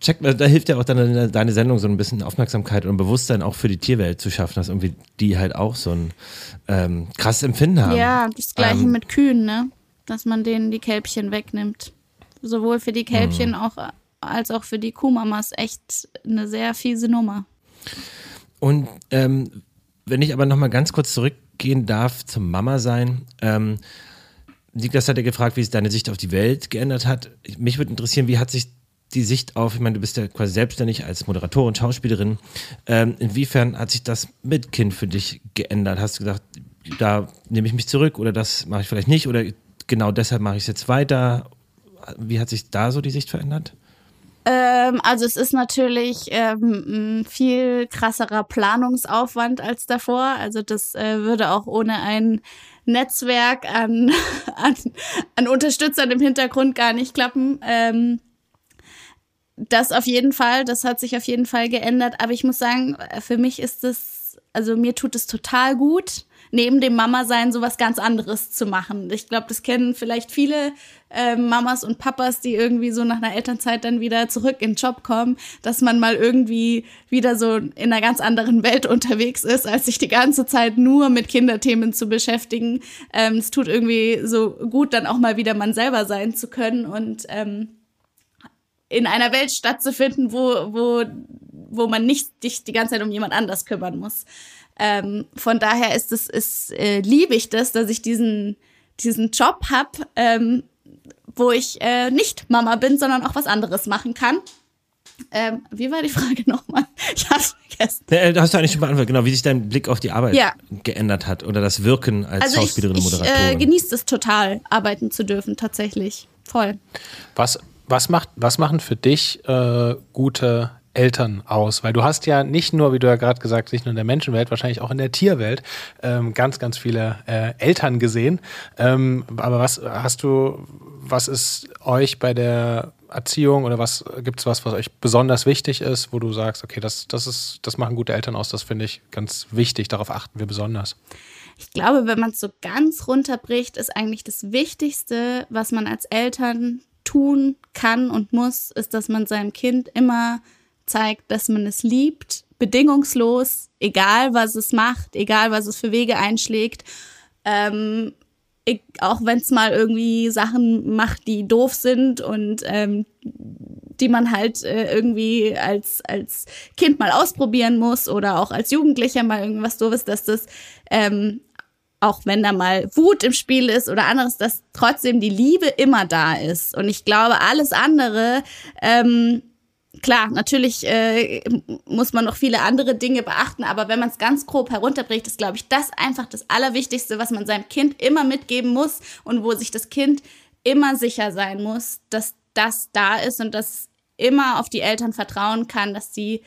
C: checkt da hilft ja auch dann deine Sendung so ein bisschen Aufmerksamkeit und Bewusstsein auch für die Tierwelt zu schaffen, dass irgendwie die halt auch so ein ähm, krasses Empfinden haben.
B: Ja, das gleiche ähm, mit Kühen, ne? Dass man denen die Kälbchen wegnimmt. Sowohl für die Kälbchen mh. auch als auch für die Kuhmamas echt eine sehr fiese Nummer.
C: Und ähm, wenn ich aber nochmal ganz kurz zurückgehen darf zum Mama sein, ähm, Niklas hat ja gefragt, wie sich deine Sicht auf die Welt geändert hat. Mich würde interessieren, wie hat sich die Sicht auf, ich meine, du bist ja quasi selbstständig als Moderatorin, Schauspielerin. Ähm, inwiefern hat sich das mit Kind für dich geändert? Hast du gesagt, da nehme ich mich zurück oder das mache ich vielleicht nicht oder genau deshalb mache ich es jetzt weiter? Wie hat sich da so die Sicht verändert?
B: Ähm, also es ist natürlich ähm, viel krasserer Planungsaufwand als davor. Also das äh, würde auch ohne ein Netzwerk an, an, an Unterstützern im Hintergrund gar nicht klappen. Ähm, das auf jeden Fall, das hat sich auf jeden Fall geändert. Aber ich muss sagen, für mich ist es, also mir tut es total gut, neben dem Mama-Sein sowas ganz anderes zu machen. Ich glaube, das kennen vielleicht viele äh, Mamas und Papas, die irgendwie so nach einer Elternzeit dann wieder zurück in den Job kommen, dass man mal irgendwie wieder so in einer ganz anderen Welt unterwegs ist, als sich die ganze Zeit nur mit Kinderthemen zu beschäftigen. Ähm, es tut irgendwie so gut, dann auch mal wieder man selber sein zu können und ähm, in einer Welt stattzufinden, wo, wo, wo man nicht dich die ganze Zeit um jemand anders kümmern muss. Ähm, von daher ist es, ist, äh, liebe ich das, dass ich diesen, diesen Job habe, ähm, wo ich äh, nicht Mama bin, sondern auch was anderes machen kann. Ähm, wie war die Frage nochmal? Ich hab's vergessen.
C: Ja, hast du eigentlich schon beantwortet, genau, wie sich dein Blick auf die Arbeit ja. geändert hat oder das Wirken als also Schauspielerin und Moderatorin.
B: Ich äh, genieße es total, arbeiten zu dürfen, tatsächlich. Voll.
A: Was, was, macht, was machen für dich äh, gute Eltern aus? Weil du hast ja nicht nur, wie du ja gerade gesagt hast, nicht nur in der Menschenwelt, wahrscheinlich auch in der Tierwelt ähm, ganz, ganz viele äh, Eltern gesehen. Ähm, aber was hast du, was ist euch bei der Erziehung oder was gibt es was, was euch besonders wichtig ist, wo du sagst, okay, das, das ist, das machen gute Eltern aus, das finde ich ganz wichtig, darauf achten wir besonders.
B: Ich glaube, wenn man es so ganz runterbricht, ist eigentlich das Wichtigste, was man als Eltern tun kann und muss, ist, dass man seinem Kind immer zeigt, dass man es liebt, bedingungslos, egal was es macht, egal was es für Wege einschlägt. Ähm, ich, auch wenn es mal irgendwie Sachen macht, die doof sind und ähm, die man halt äh, irgendwie als, als Kind mal ausprobieren muss oder auch als Jugendlicher mal irgendwas doofes, dass das ähm, auch wenn da mal Wut im Spiel ist oder anderes, dass trotzdem die Liebe immer da ist. Und ich glaube, alles andere ähm, klar, natürlich äh, muss man noch viele andere Dinge beachten, aber wenn man es ganz grob herunterbricht, ist, glaube ich, das einfach das Allerwichtigste, was man seinem Kind immer mitgeben muss und wo sich das Kind immer sicher sein muss, dass das da ist und dass immer auf die Eltern vertrauen kann, dass sie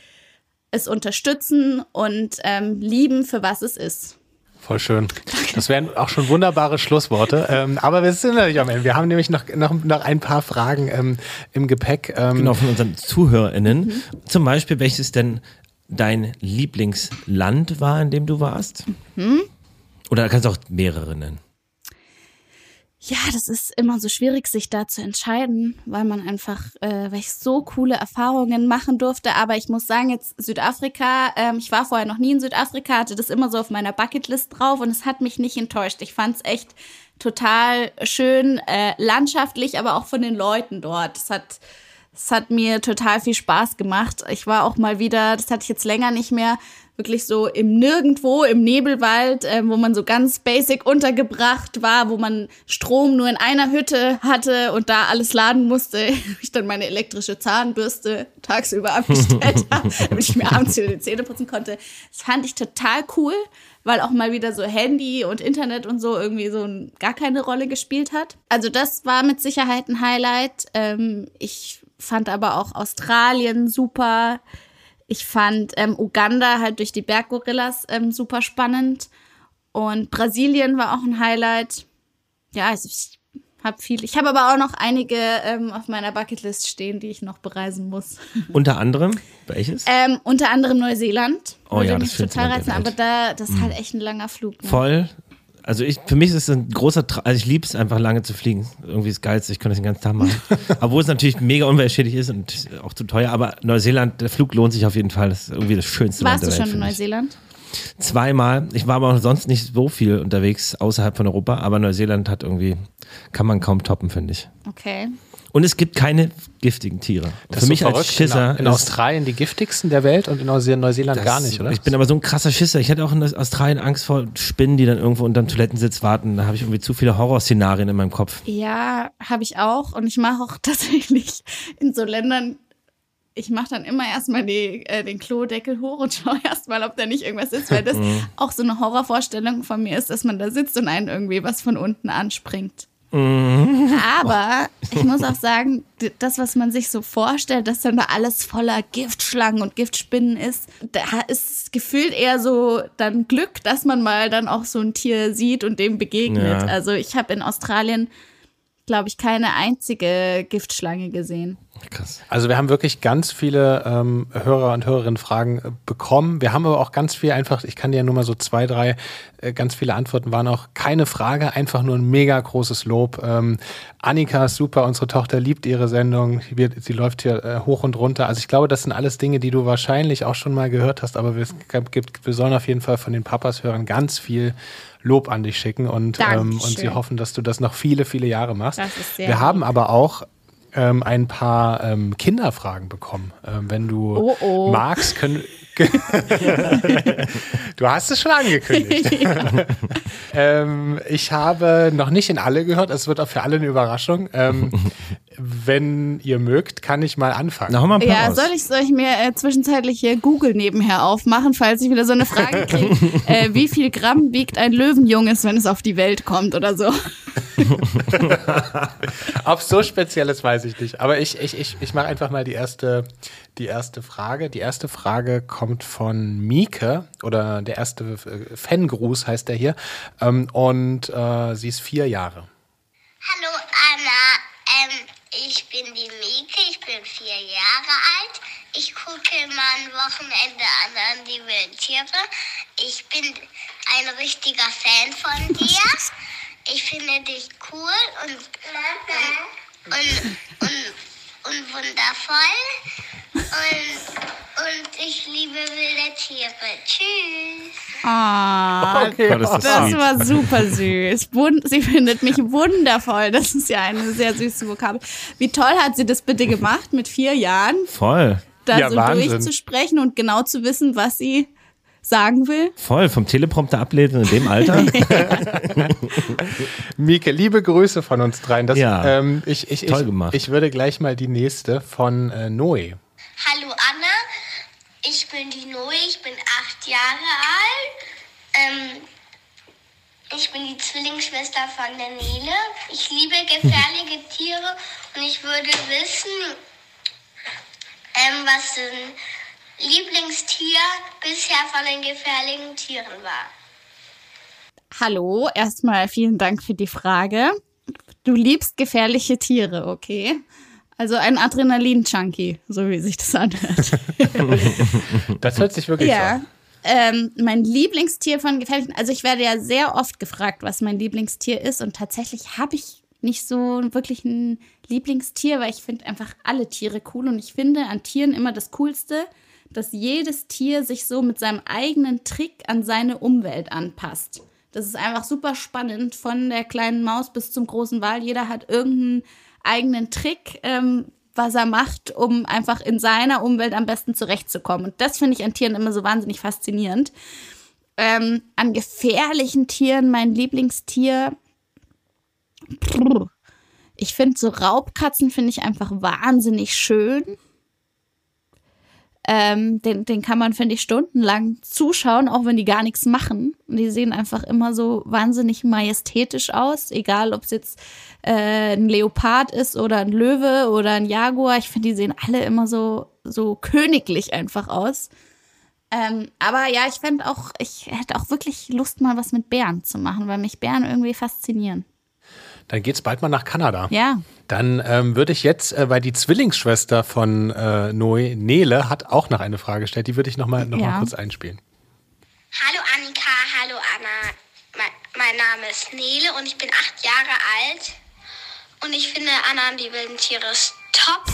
B: es unterstützen und ähm, lieben, für was es ist.
A: Voll schön. Das wären auch schon wunderbare Schlussworte. Ähm, aber wir sind natürlich am Ende. Wir haben nämlich noch, noch, noch ein paar Fragen ähm, im Gepäck.
C: Ähm. Genau, von unseren ZuhörerInnen. Mhm. Zum Beispiel, welches denn dein Lieblingsland war, in dem du warst? Mhm. Oder kannst du auch mehrere nennen?
B: Ja, das ist immer so schwierig, sich da zu entscheiden, weil man einfach, äh, weil ich so coole Erfahrungen machen durfte. Aber ich muss sagen, jetzt Südafrika, ähm, ich war vorher noch nie in Südafrika, hatte das immer so auf meiner Bucketlist drauf und es hat mich nicht enttäuscht. Ich fand es echt total schön, äh, landschaftlich, aber auch von den Leuten dort. Es hat, es hat mir total viel Spaß gemacht. Ich war auch mal wieder, das hatte ich jetzt länger nicht mehr, wirklich so im Nirgendwo, im Nebelwald, äh, wo man so ganz basic untergebracht war, wo man Strom nur in einer Hütte hatte und da alles laden musste. ich dann meine elektrische Zahnbürste tagsüber abgestellt habe, damit ich mir abends wieder die Zähne putzen konnte. Das fand ich total cool, weil auch mal wieder so Handy und Internet und so irgendwie so gar keine Rolle gespielt hat. Also das war mit Sicherheit ein Highlight. Ähm, ich fand aber auch Australien super. Ich fand ähm, Uganda halt durch die Berggorillas ähm, super spannend. Und Brasilien war auch ein Highlight. Ja, also ich habe viel. Ich habe aber auch noch einige ähm, auf meiner Bucketlist stehen, die ich noch bereisen muss.
C: Unter anderem? Welches?
B: Ähm, unter anderem Neuseeland.
C: Oh ja,
B: das mich total
C: schönste Land
B: reizen.
C: der
B: Aber da, das ist halt echt ein langer Flug. Ne?
C: Voll. Also ich, für mich ist es ein großer, Tra also ich liebe es einfach lange zu fliegen. Irgendwie ist geilste, ich könnte das den ganzen Tag machen. Obwohl es natürlich mega umweltschädlich ist und auch zu teuer, aber Neuseeland, der Flug lohnt sich auf jeden Fall. Das ist irgendwie das schönste
B: Warst
C: Land
B: du
C: der
B: schon
C: Welt.
B: in. Neuseeland?
C: Zweimal. Ich war aber auch sonst nicht so viel unterwegs außerhalb von Europa, aber Neuseeland hat irgendwie, kann man kaum toppen, finde ich.
B: Okay.
C: Und es gibt keine giftigen Tiere.
A: Das
C: für
A: ist
C: mich
A: so
C: als. Schisser.
A: In, in Australien die giftigsten der Welt und in Neuse- Neuseeland
C: Das-
A: gar nicht, oder?
C: Ich bin aber so ein krasser Schisser. Ich hatte auch in Australien Angst vor Spinnen, die dann irgendwo unterm Toilettensitz warten. Da habe ich irgendwie zu viele Horrorszenarien in meinem Kopf.
B: Ja, habe ich auch. Und ich mache auch tatsächlich in so Ländern, ich mache dann immer erstmal die, äh, den Klodeckel hoch und schaue erstmal, ob da nicht irgendwas ist, weil das
C: Mhm.
B: auch so eine Horrorvorstellung von mir ist, dass man da sitzt und einen irgendwie was von unten anspringt.
C: Mhm.
B: Aber ich muss auch sagen, das, was man sich so vorstellt, dass dann da alles voller Giftschlangen und Giftspinnen ist, da ist gefühlt eher so dann Glück, dass man mal dann auch so ein Tier sieht und dem begegnet.
C: Ja.
B: Also ich habe in Australien, glaube ich, keine einzige Giftschlange gesehen.
C: Krass.
A: Also wir haben wirklich ganz viele ähm, Hörer und Hörerinnen Fragen äh, bekommen. Wir haben aber auch ganz viel einfach, ich kann dir nur mal so zwei, drei, äh, ganz viele Antworten waren auch keine Frage, einfach nur ein mega großes Lob. Ähm, Annika ist super, unsere Tochter liebt ihre Sendung, sie, sie läuft hier äh, hoch und runter. Also ich glaube, das sind alles Dinge, die du wahrscheinlich auch schon mal gehört hast, aber wir, es gibt, wir sollen auf jeden Fall von den Papas-Hörern ganz viel Lob an dich schicken und, ähm, und sie hoffen, dass du das noch viele, viele Jahre machst.
B: Das ist sehr
A: wir
B: lieb.
A: haben aber auch ähm, ein paar ähm, Kinderfragen bekommen. Ähm, wenn du
B: Oh, oh.
A: magst, können. du hast es schon angekündigt. ähm, ich habe noch nicht in alle gehört. Es wird auch für alle eine Überraschung. Ähm, wenn ihr mögt, kann ich mal anfangen.
C: Na, mal ein paar
B: Ja,
C: raus.
B: soll ich, soll ich mir äh, zwischenzeitlich hier Google nebenher aufmachen, falls ich wieder so eine Frage kriege, äh, wie viel Gramm wiegt ein Löwenjunges, wenn es auf die Welt kommt oder so?
A: Ob so speziell ist, weiß ich nicht. Aber ich, ich, ich, ich mache einfach mal die erste, die erste Frage. Die erste Frage kommt von Mieke oder der erste äh, Fangruß heißt der hier. Ähm, und äh, sie ist vier Jahre.
D: Hallo Anna, ähm, ich bin die Mieke, ich bin vier Jahre alt. Ich gucke immer am Wochenende an, an die Wildtiere. Ich bin ein richtiger Fan von dir. Ich finde dich cool und, und, und, und, und wundervoll. Und, und ich liebe wilde Tiere. Tschüss.
B: Ah,
C: Gott, ist das
B: das war super süß. Sie findet mich wundervoll. Das ist ja eine sehr süße Vokabel. Wie toll hat sie das bitte gemacht, mit vier Jahren
C: Voll.
B: da
A: Ja,
B: so
A: Wahnsinn.
B: durchzusprechen und genau zu wissen, was sie sagen will?
C: Voll. Vom Teleprompter ablesen in dem Alter.
A: Mieke, liebe Grüße von uns dreien. Das,
C: Ja,
A: ähm, ich, ich,
C: toll
A: ich,
C: gemacht.
A: Ich würde gleich mal die nächste von äh, Noe.
D: Hallo Anna, ich bin die Noe, ich bin acht Jahre alt. Ähm, ich bin die Zwillingsschwester von der Nele. Ich liebe gefährliche Tiere und ich würde wissen, ähm, was dein Lieblingstier bisher von den gefährlichen Tieren war.
B: Hallo, erstmal vielen Dank für die Frage. Du liebst gefährliche Tiere, okay? Also ein Adrenalin-Junkie, so wie sich das anhört.
A: Das hört sich wirklich
B: ja.
A: an.
B: Ähm, mein Lieblingstier von gefährlichen, also ich werde ja sehr oft gefragt, was mein Lieblingstier ist und tatsächlich habe ich nicht so wirklich ein Lieblingstier, weil ich finde einfach alle Tiere cool und ich finde an Tieren immer das Coolste, dass jedes Tier sich so mit seinem eigenen Trick an seine Umwelt anpasst. Das ist einfach super spannend, von der kleinen Maus bis zum großen Wal. Jeder hat irgendeinen eigenen Trick, ähm, was er macht, um einfach in seiner Umwelt am besten zurechtzukommen. Und das finde ich an Tieren immer so wahnsinnig faszinierend. Ähm, an gefährlichen Tieren, mein Lieblingstier. Ich finde so Raubkatzen finde ich einfach wahnsinnig schön. Ähm, den, den kann man, finde ich, stundenlang zuschauen, auch wenn die gar nichts machen. Und die sehen einfach immer so wahnsinnig majestätisch aus, egal ob es jetzt äh, ein Leopard ist oder ein Löwe oder ein Jaguar. Ich finde, die sehen alle immer so, so königlich einfach aus. Ähm, aber ja, ich fände auch, ich hätte auch wirklich Lust, mal was mit Bären zu machen, weil mich Bären irgendwie faszinieren.
A: Dann geht's bald mal nach Kanada.
B: Ja.
A: Dann ähm, würde ich jetzt, äh, weil die Zwillingsschwester von äh, Noe, Nele, hat auch noch eine Frage gestellt, die würde ich nochmal noch
B: Ja.
A: mal kurz einspielen.
D: Hallo Annika, hallo Anna. Mein, mein Name ist Nele und ich bin acht Jahre alt. Und ich finde Anna und die wilden Tiere ist top.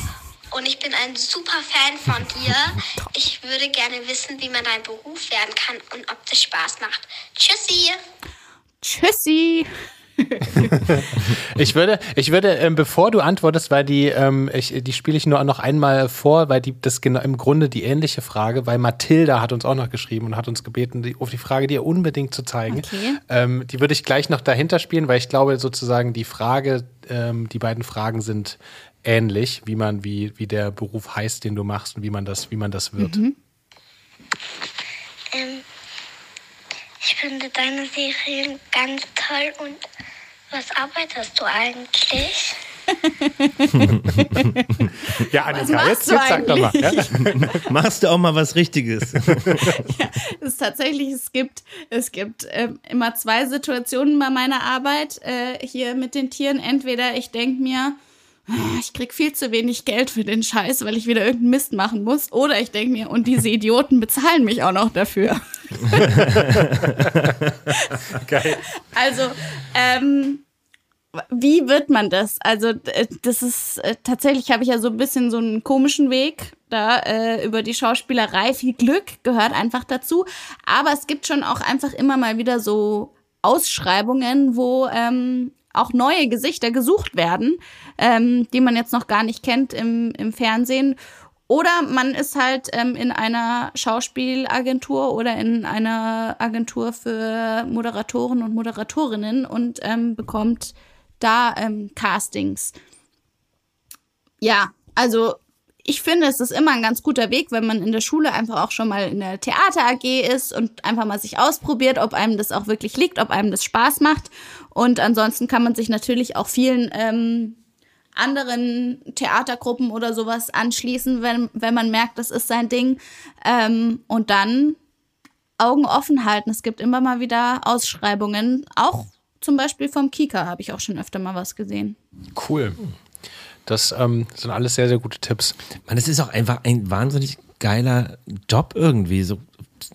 D: Und ich bin ein super Fan von dir. Ich würde gerne wissen, wie man dein Beruf werden kann und ob das Spaß macht. Tschüssi!
B: Tschüssi.
A: Ich würde, ich würde, ähm, bevor du antwortest, weil die, ähm, ich, die spiele ich nur noch einmal vor, weil die das genau im Grunde die ähnliche Frage, weil Mathilda hat uns auch noch geschrieben und hat uns gebeten, die, auf die Frage dir unbedingt zu zeigen.
B: Okay.
A: Ähm, die würde ich gleich noch dahinter spielen, weil ich glaube sozusagen die Frage, ähm, die beiden Fragen sind ähnlich, wie man, wie, wie der Beruf heißt, den du machst und wie man das, wie man das wird.
B: Mhm.
D: Ich finde deine Serien ganz toll und was arbeitest du eigentlich?
A: Ja, Annika,
B: machst
A: jetzt,
B: du
A: jetzt sag doch mal. Ja?
C: Machst du auch mal was Richtiges?
B: Es ist tatsächlich, es gibt, es gibt ähm, immer zwei Situationen bei meiner Arbeit äh, hier mit den Tieren. Entweder ich denke mir, "Ah, ich krieg viel zu wenig Geld für den Scheiß, weil ich wieder irgendeinen Mist machen muss. Oder ich denke mir, und diese Idioten bezahlen mich auch noch dafür.
A: Geil.
B: Also, ähm, wie wird man das? Also, äh, das ist äh, tatsächlich, habe ich ja so ein bisschen so einen komischen Weg da äh, über die Schauspielerei. Viel Glück gehört einfach dazu. Aber es gibt schon auch einfach immer mal wieder so Ausschreibungen, wo ähm, auch neue Gesichter gesucht werden, ähm, die man jetzt noch gar nicht kennt im, im Fernsehen. Oder man ist halt ähm, in einer Schauspielagentur oder in einer Agentur für Moderatoren und Moderatorinnen und ähm, bekommt da ähm, Castings. Ja, also ich finde, es ist immer ein ganz guter Weg, wenn man in der Schule einfach auch schon mal in der Theater AG ist und einfach mal sich ausprobiert, ob einem das auch wirklich liegt, ob einem das Spaß macht. Und ansonsten kann man sich natürlich auch vielen ähm, anderen Theatergruppen oder sowas anschließen, wenn, wenn man merkt, das ist sein Ding. Ähm, und dann Augen offen halten. Es gibt immer mal wieder Ausschreibungen. Auch zum Beispiel vom Kika habe ich auch schon öfter mal was gesehen.
A: Cool. Das ähm, sind alles sehr, sehr gute Tipps.
C: Man, es ist auch einfach ein wahnsinnig geiler Job irgendwie. So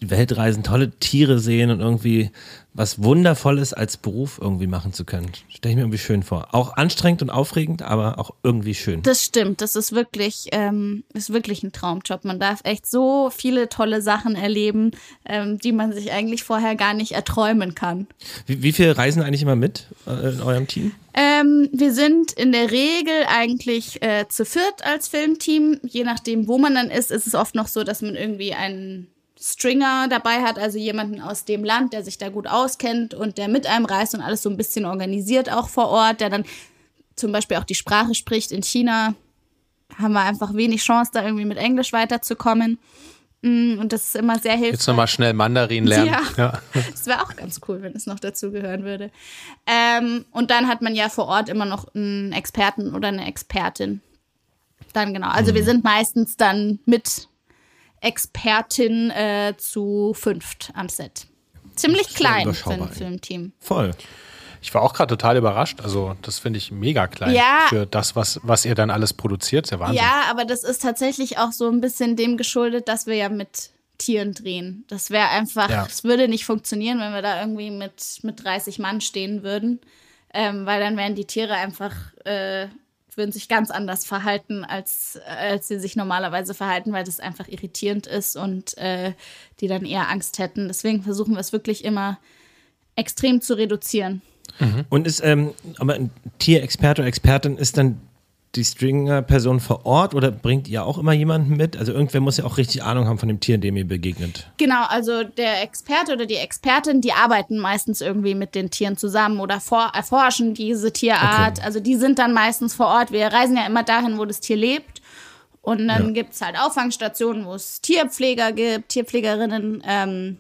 C: Weltreisen, tolle Tiere sehen und irgendwie was Wundervolles als Beruf irgendwie machen zu können. Stelle ich mir irgendwie schön vor. Auch anstrengend und aufregend, aber auch irgendwie schön.
B: Das stimmt, das ist wirklich, ähm, ist wirklich ein Traumjob. Man darf echt so viele tolle Sachen erleben, ähm, die man sich eigentlich vorher gar nicht erträumen kann.
C: Wie, wie viele reisen eigentlich immer mit äh, in eurem Team?
B: Ähm, wir sind in der Regel eigentlich äh, zu viert als Filmteam. Je nachdem, wo man dann ist, ist es oft noch so, dass man irgendwie einen Stringer dabei hat, also jemanden aus dem Land, der sich da gut auskennt und der mit einem reist und alles so ein bisschen organisiert auch vor Ort, der dann zum Beispiel auch die Sprache spricht. In China haben wir einfach wenig Chance, da irgendwie mit Englisch weiterzukommen. Mm, Und das ist immer sehr hilfreich.
A: Jetzt nochmal schnell Mandarin lernen.
B: Ja. Das wäre auch ganz cool, wenn es noch dazu gehören würde. Ähm, und dann hat man ja vor Ort immer noch einen Experten oder eine Expertin. Dann genau. Also
A: Mhm.
B: wir sind meistens dann mit Expertin äh, zu fünft am Set. Ziemlich
C: sehr
B: klein für ein. Filmteam.
C: Voll.
A: Ich war auch gerade total überrascht. Also, das finde ich mega klein
B: Ja.
A: für das, was, was ihr dann alles produziert. Ja Wahnsinn.
B: Ja, aber das ist tatsächlich auch so ein bisschen dem geschuldet, dass wir ja mit Tieren drehen. Das wäre einfach,
A: Ja.
B: es würde nicht funktionieren, wenn wir da irgendwie mit, mit 30 Mann stehen würden. Ähm, weil dann wären die Tiere einfach, äh, würden sich ganz anders verhalten, als, als sie sich normalerweise verhalten, weil das einfach irritierend ist und äh, die dann eher Angst hätten. Deswegen versuchen wir es wirklich immer extrem zu reduzieren.
C: Und ist, ähm, aber ein Tierexperte oder Expertin ist dann die Stringer-Person vor Ort oder bringt ihr auch immer jemanden mit? Also irgendwer muss ja auch richtig Ahnung haben von dem Tier, dem ihr begegnet.
B: Genau, also der Experte oder die Expertin, die arbeiten meistens irgendwie mit den Tieren zusammen oder vor, erforschen diese Tierart. Also die sind dann meistens vor Ort. Wir reisen ja immer dahin, wo das Tier lebt. Und dann
C: Ja.
B: gibt's halt Auffangstationen, wo es Tierpfleger gibt, Tierpflegerinnen, ähm,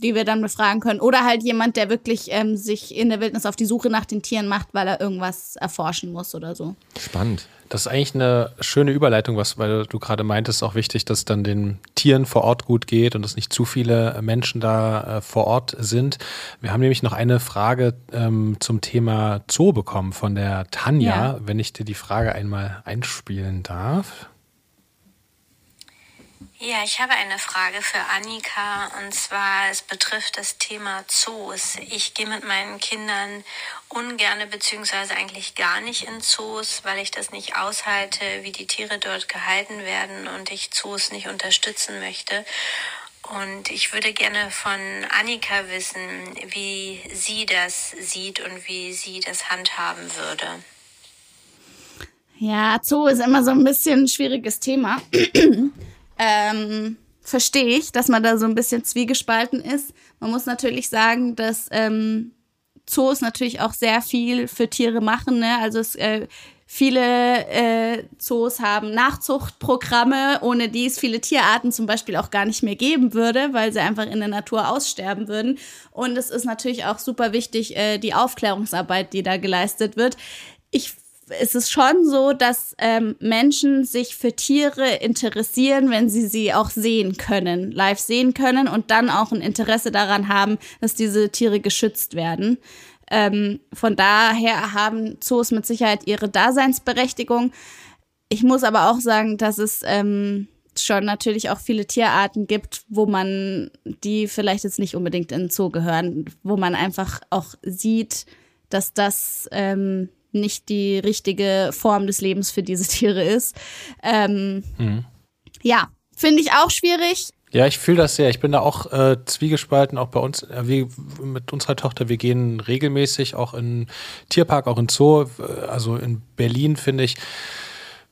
B: die wir dann befragen können. Oder halt jemand, der wirklich ähm, sich in der Wildnis auf die Suche nach den Tieren macht, weil er irgendwas erforschen muss oder so.
C: Spannend.
A: Das ist eigentlich eine schöne Überleitung, was weil du gerade meintest, auch wichtig, dass dann den Tieren vor Ort gut geht und dass nicht zu viele Menschen da äh, vor Ort sind. Wir haben nämlich noch eine Frage ähm, zum Thema Zoo bekommen von der Tanja,
B: Ja.
A: wenn ich dir die Frage einmal einspielen darf.
E: Ja, ich habe eine Frage für Annika und zwar es betrifft das Thema Zoos. Ich gehe mit meinen Kindern ungerne beziehungsweise eigentlich gar nicht in Zoos, weil ich das nicht aushalte, wie die Tiere dort gehalten werden und ich Zoos nicht unterstützen möchte. Und ich würde gerne von Annika wissen, wie sie das sieht und wie sie das handhaben würde.
B: Ja, Zoo ist immer so ein bisschen ein schwieriges Thema. Ähm, Verstehe ich, dass man da so ein bisschen zwiegespalten ist. Man muss natürlich sagen, dass ähm, Zoos natürlich auch sehr viel für Tiere machen. Ne? Also es, äh, viele äh, Zoos haben Nachzuchtprogramme, ohne die es viele Tierarten zum Beispiel auch gar nicht mehr geben würde, weil sie einfach in der Natur aussterben würden. Und es ist natürlich auch super wichtig, äh, die Aufklärungsarbeit, die da geleistet wird. Ich es ist schon so, dass ähm, Menschen sich für Tiere interessieren, wenn sie sie auch sehen können, live sehen können und dann auch ein Interesse daran haben, dass diese Tiere geschützt werden. Ähm, von daher haben Zoos mit Sicherheit ihre Daseinsberechtigung. Ich muss aber auch sagen, dass es ähm, schon natürlich auch viele Tierarten gibt, wo man die vielleicht jetzt nicht unbedingt in den Zoo gehören, wo man einfach auch sieht, dass das ähm, nicht die richtige Form des Lebens für diese Tiere ist. Ähm, Ja, finde ich auch schwierig.
A: Ja, ich fühle das sehr. Ich bin da auch äh, zwiegespalten, auch bei uns. Äh, wir, mit unserer Tochter, wir gehen regelmäßig auch in Tierpark, auch in Zoo. Äh, Also in Berlin finde ich,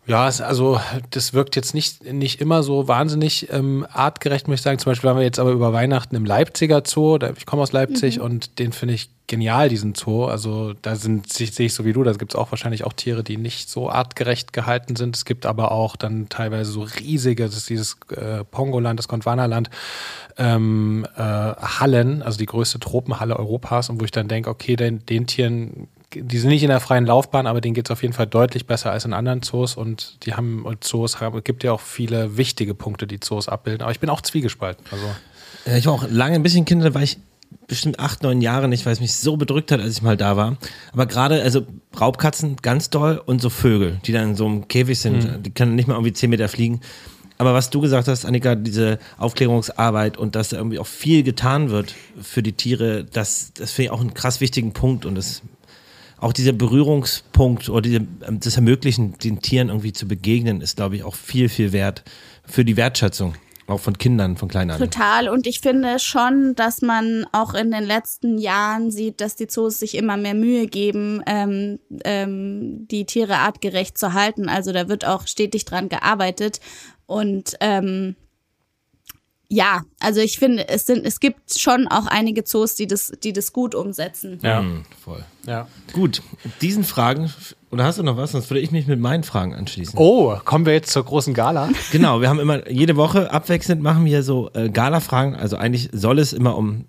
A: ja, also das wirkt jetzt nicht, nicht immer so wahnsinnig ähm, artgerecht, muss ich sagen. Zum Beispiel waren wir jetzt aber über Weihnachten im Leipziger Zoo. Ich komme aus Leipzig und den finde ich genial, diesen Zoo. Also da sind, sehe sehe ich so wie du, da gibt es auch wahrscheinlich auch Tiere, die nicht so artgerecht gehalten sind. Es gibt aber auch dann teilweise so riesige, das ist dieses äh, Pongoland, das Gondwanaland, ähm, äh, Hallen, also die größte Tropenhalle Europas und wo ich dann denke, okay, den, den Tieren, die sind nicht in der freien Laufbahn, aber denen geht es auf jeden Fall deutlich besser als in anderen Zoos und die haben, und Zoos haben, gibt ja auch viele wichtige Punkte, die Zoos abbilden, aber ich bin auch zwiegespalten, also.
C: Ja, ich war auch lange ein bisschen Kinder, da war ich bestimmt acht, neun Jahre nicht, weil es mich so bedrückt hat, als ich mal da war. Aber gerade, also Raubkatzen ganz doll und so Vögel, die dann in so einem Käfig sind, die können nicht mal irgendwie zehn Meter fliegen. Aber was du gesagt hast, Annika, diese Aufklärungsarbeit und dass da irgendwie auch viel getan wird für die Tiere, das, das finde ich auch einen krass wichtigen Punkt und das auch dieser Berührungspunkt oder diese, ähm, das Ermöglichen, den Tieren irgendwie zu begegnen, ist, glaube ich, auch viel, viel wert für die Wertschätzung, auch von Kindern, von kleinen.
B: Total. Und ich finde schon, dass man auch in den letzten Jahren sieht, dass die Zoos sich immer mehr Mühe geben, ähm, ähm, die Tiere artgerecht zu halten. Also da wird auch stetig dran gearbeitet. Und ähm, ja, also ich finde, es sind, es gibt schon auch einige Zoos, die das, die das gut umsetzen.
A: Ja,
C: Mhm, voll.
A: ja.
C: Gut, diesen Fragen, oder hast du noch was? Sonst würde ich mich mit meinen Fragen anschließen.
A: Oh, kommen wir jetzt zur großen Gala?
C: Genau, wir haben immer, jede Woche abwechselnd machen wir so äh, Gala-Fragen. Also eigentlich soll es immer um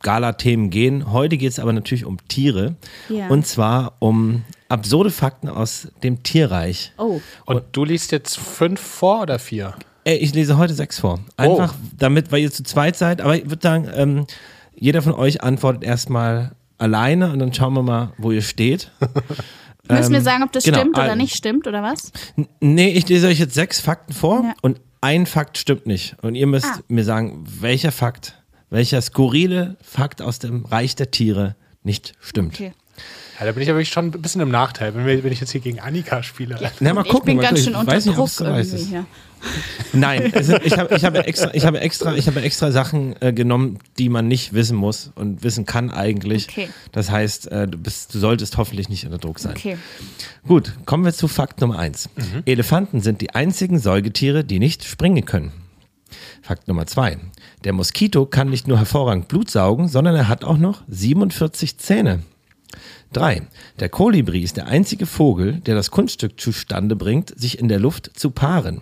C: Gala-Themen gehen. Heute geht es aber natürlich um Tiere.
B: Ja.
C: Und zwar um absurde Fakten aus dem Tierreich.
B: Oh,
A: Und du liest jetzt fünf vor oder vier?
C: Ey, ich lese heute sechs vor. Einfach damit, weil ihr zu zweit seid. Aber ich würde sagen, ähm, jeder von euch antwortet erstmal alleine und dann schauen wir mal, wo ihr steht.
B: musst mir
C: Ähm,
B: sagen, ob das
C: genau,
B: stimmt oder
C: also-
B: nicht stimmt oder was?
C: Nee, ich lese euch jetzt sechs Fakten vor
B: Ja.
C: und ein Fakt stimmt nicht. Und ihr müsst
B: Ah.
C: mir sagen, welcher Fakt, welcher skurrile Fakt aus dem Reich der Tiere nicht stimmt.
B: Okay.
A: Ja, da bin ich aber wirklich schon ein bisschen im Nachteil, wenn, wir, wenn ich jetzt hier gegen Annika spiele.
C: Na, mal
B: Und ich
C: gucken,
B: bin
C: mal
B: ganz schön
C: Ich
B: unter
C: weiß nicht,
B: Druck
C: weiß
B: irgendwie
C: ist.
B: hier.
C: Nein, es sind, ich, habe, ich, habe extra, ich, habe extra, ich habe extra Sachen äh, genommen, die man nicht wissen muss und wissen kann eigentlich.
B: Okay.
C: Das heißt, äh, du, bist, du solltest hoffentlich nicht unter Druck sein.
B: Okay.
C: Gut, kommen wir zu Fakt Nummer eins. Elefanten sind die einzigen Säugetiere, die nicht springen können. Fakt Nummer zwei. Der Moskito kann nicht nur hervorragend Blut saugen, sondern er hat auch noch 47 Zähne. Drei. Der Kolibri ist der einzige Vogel, der das Kunststück zustande bringt, sich in der Luft zu paaren.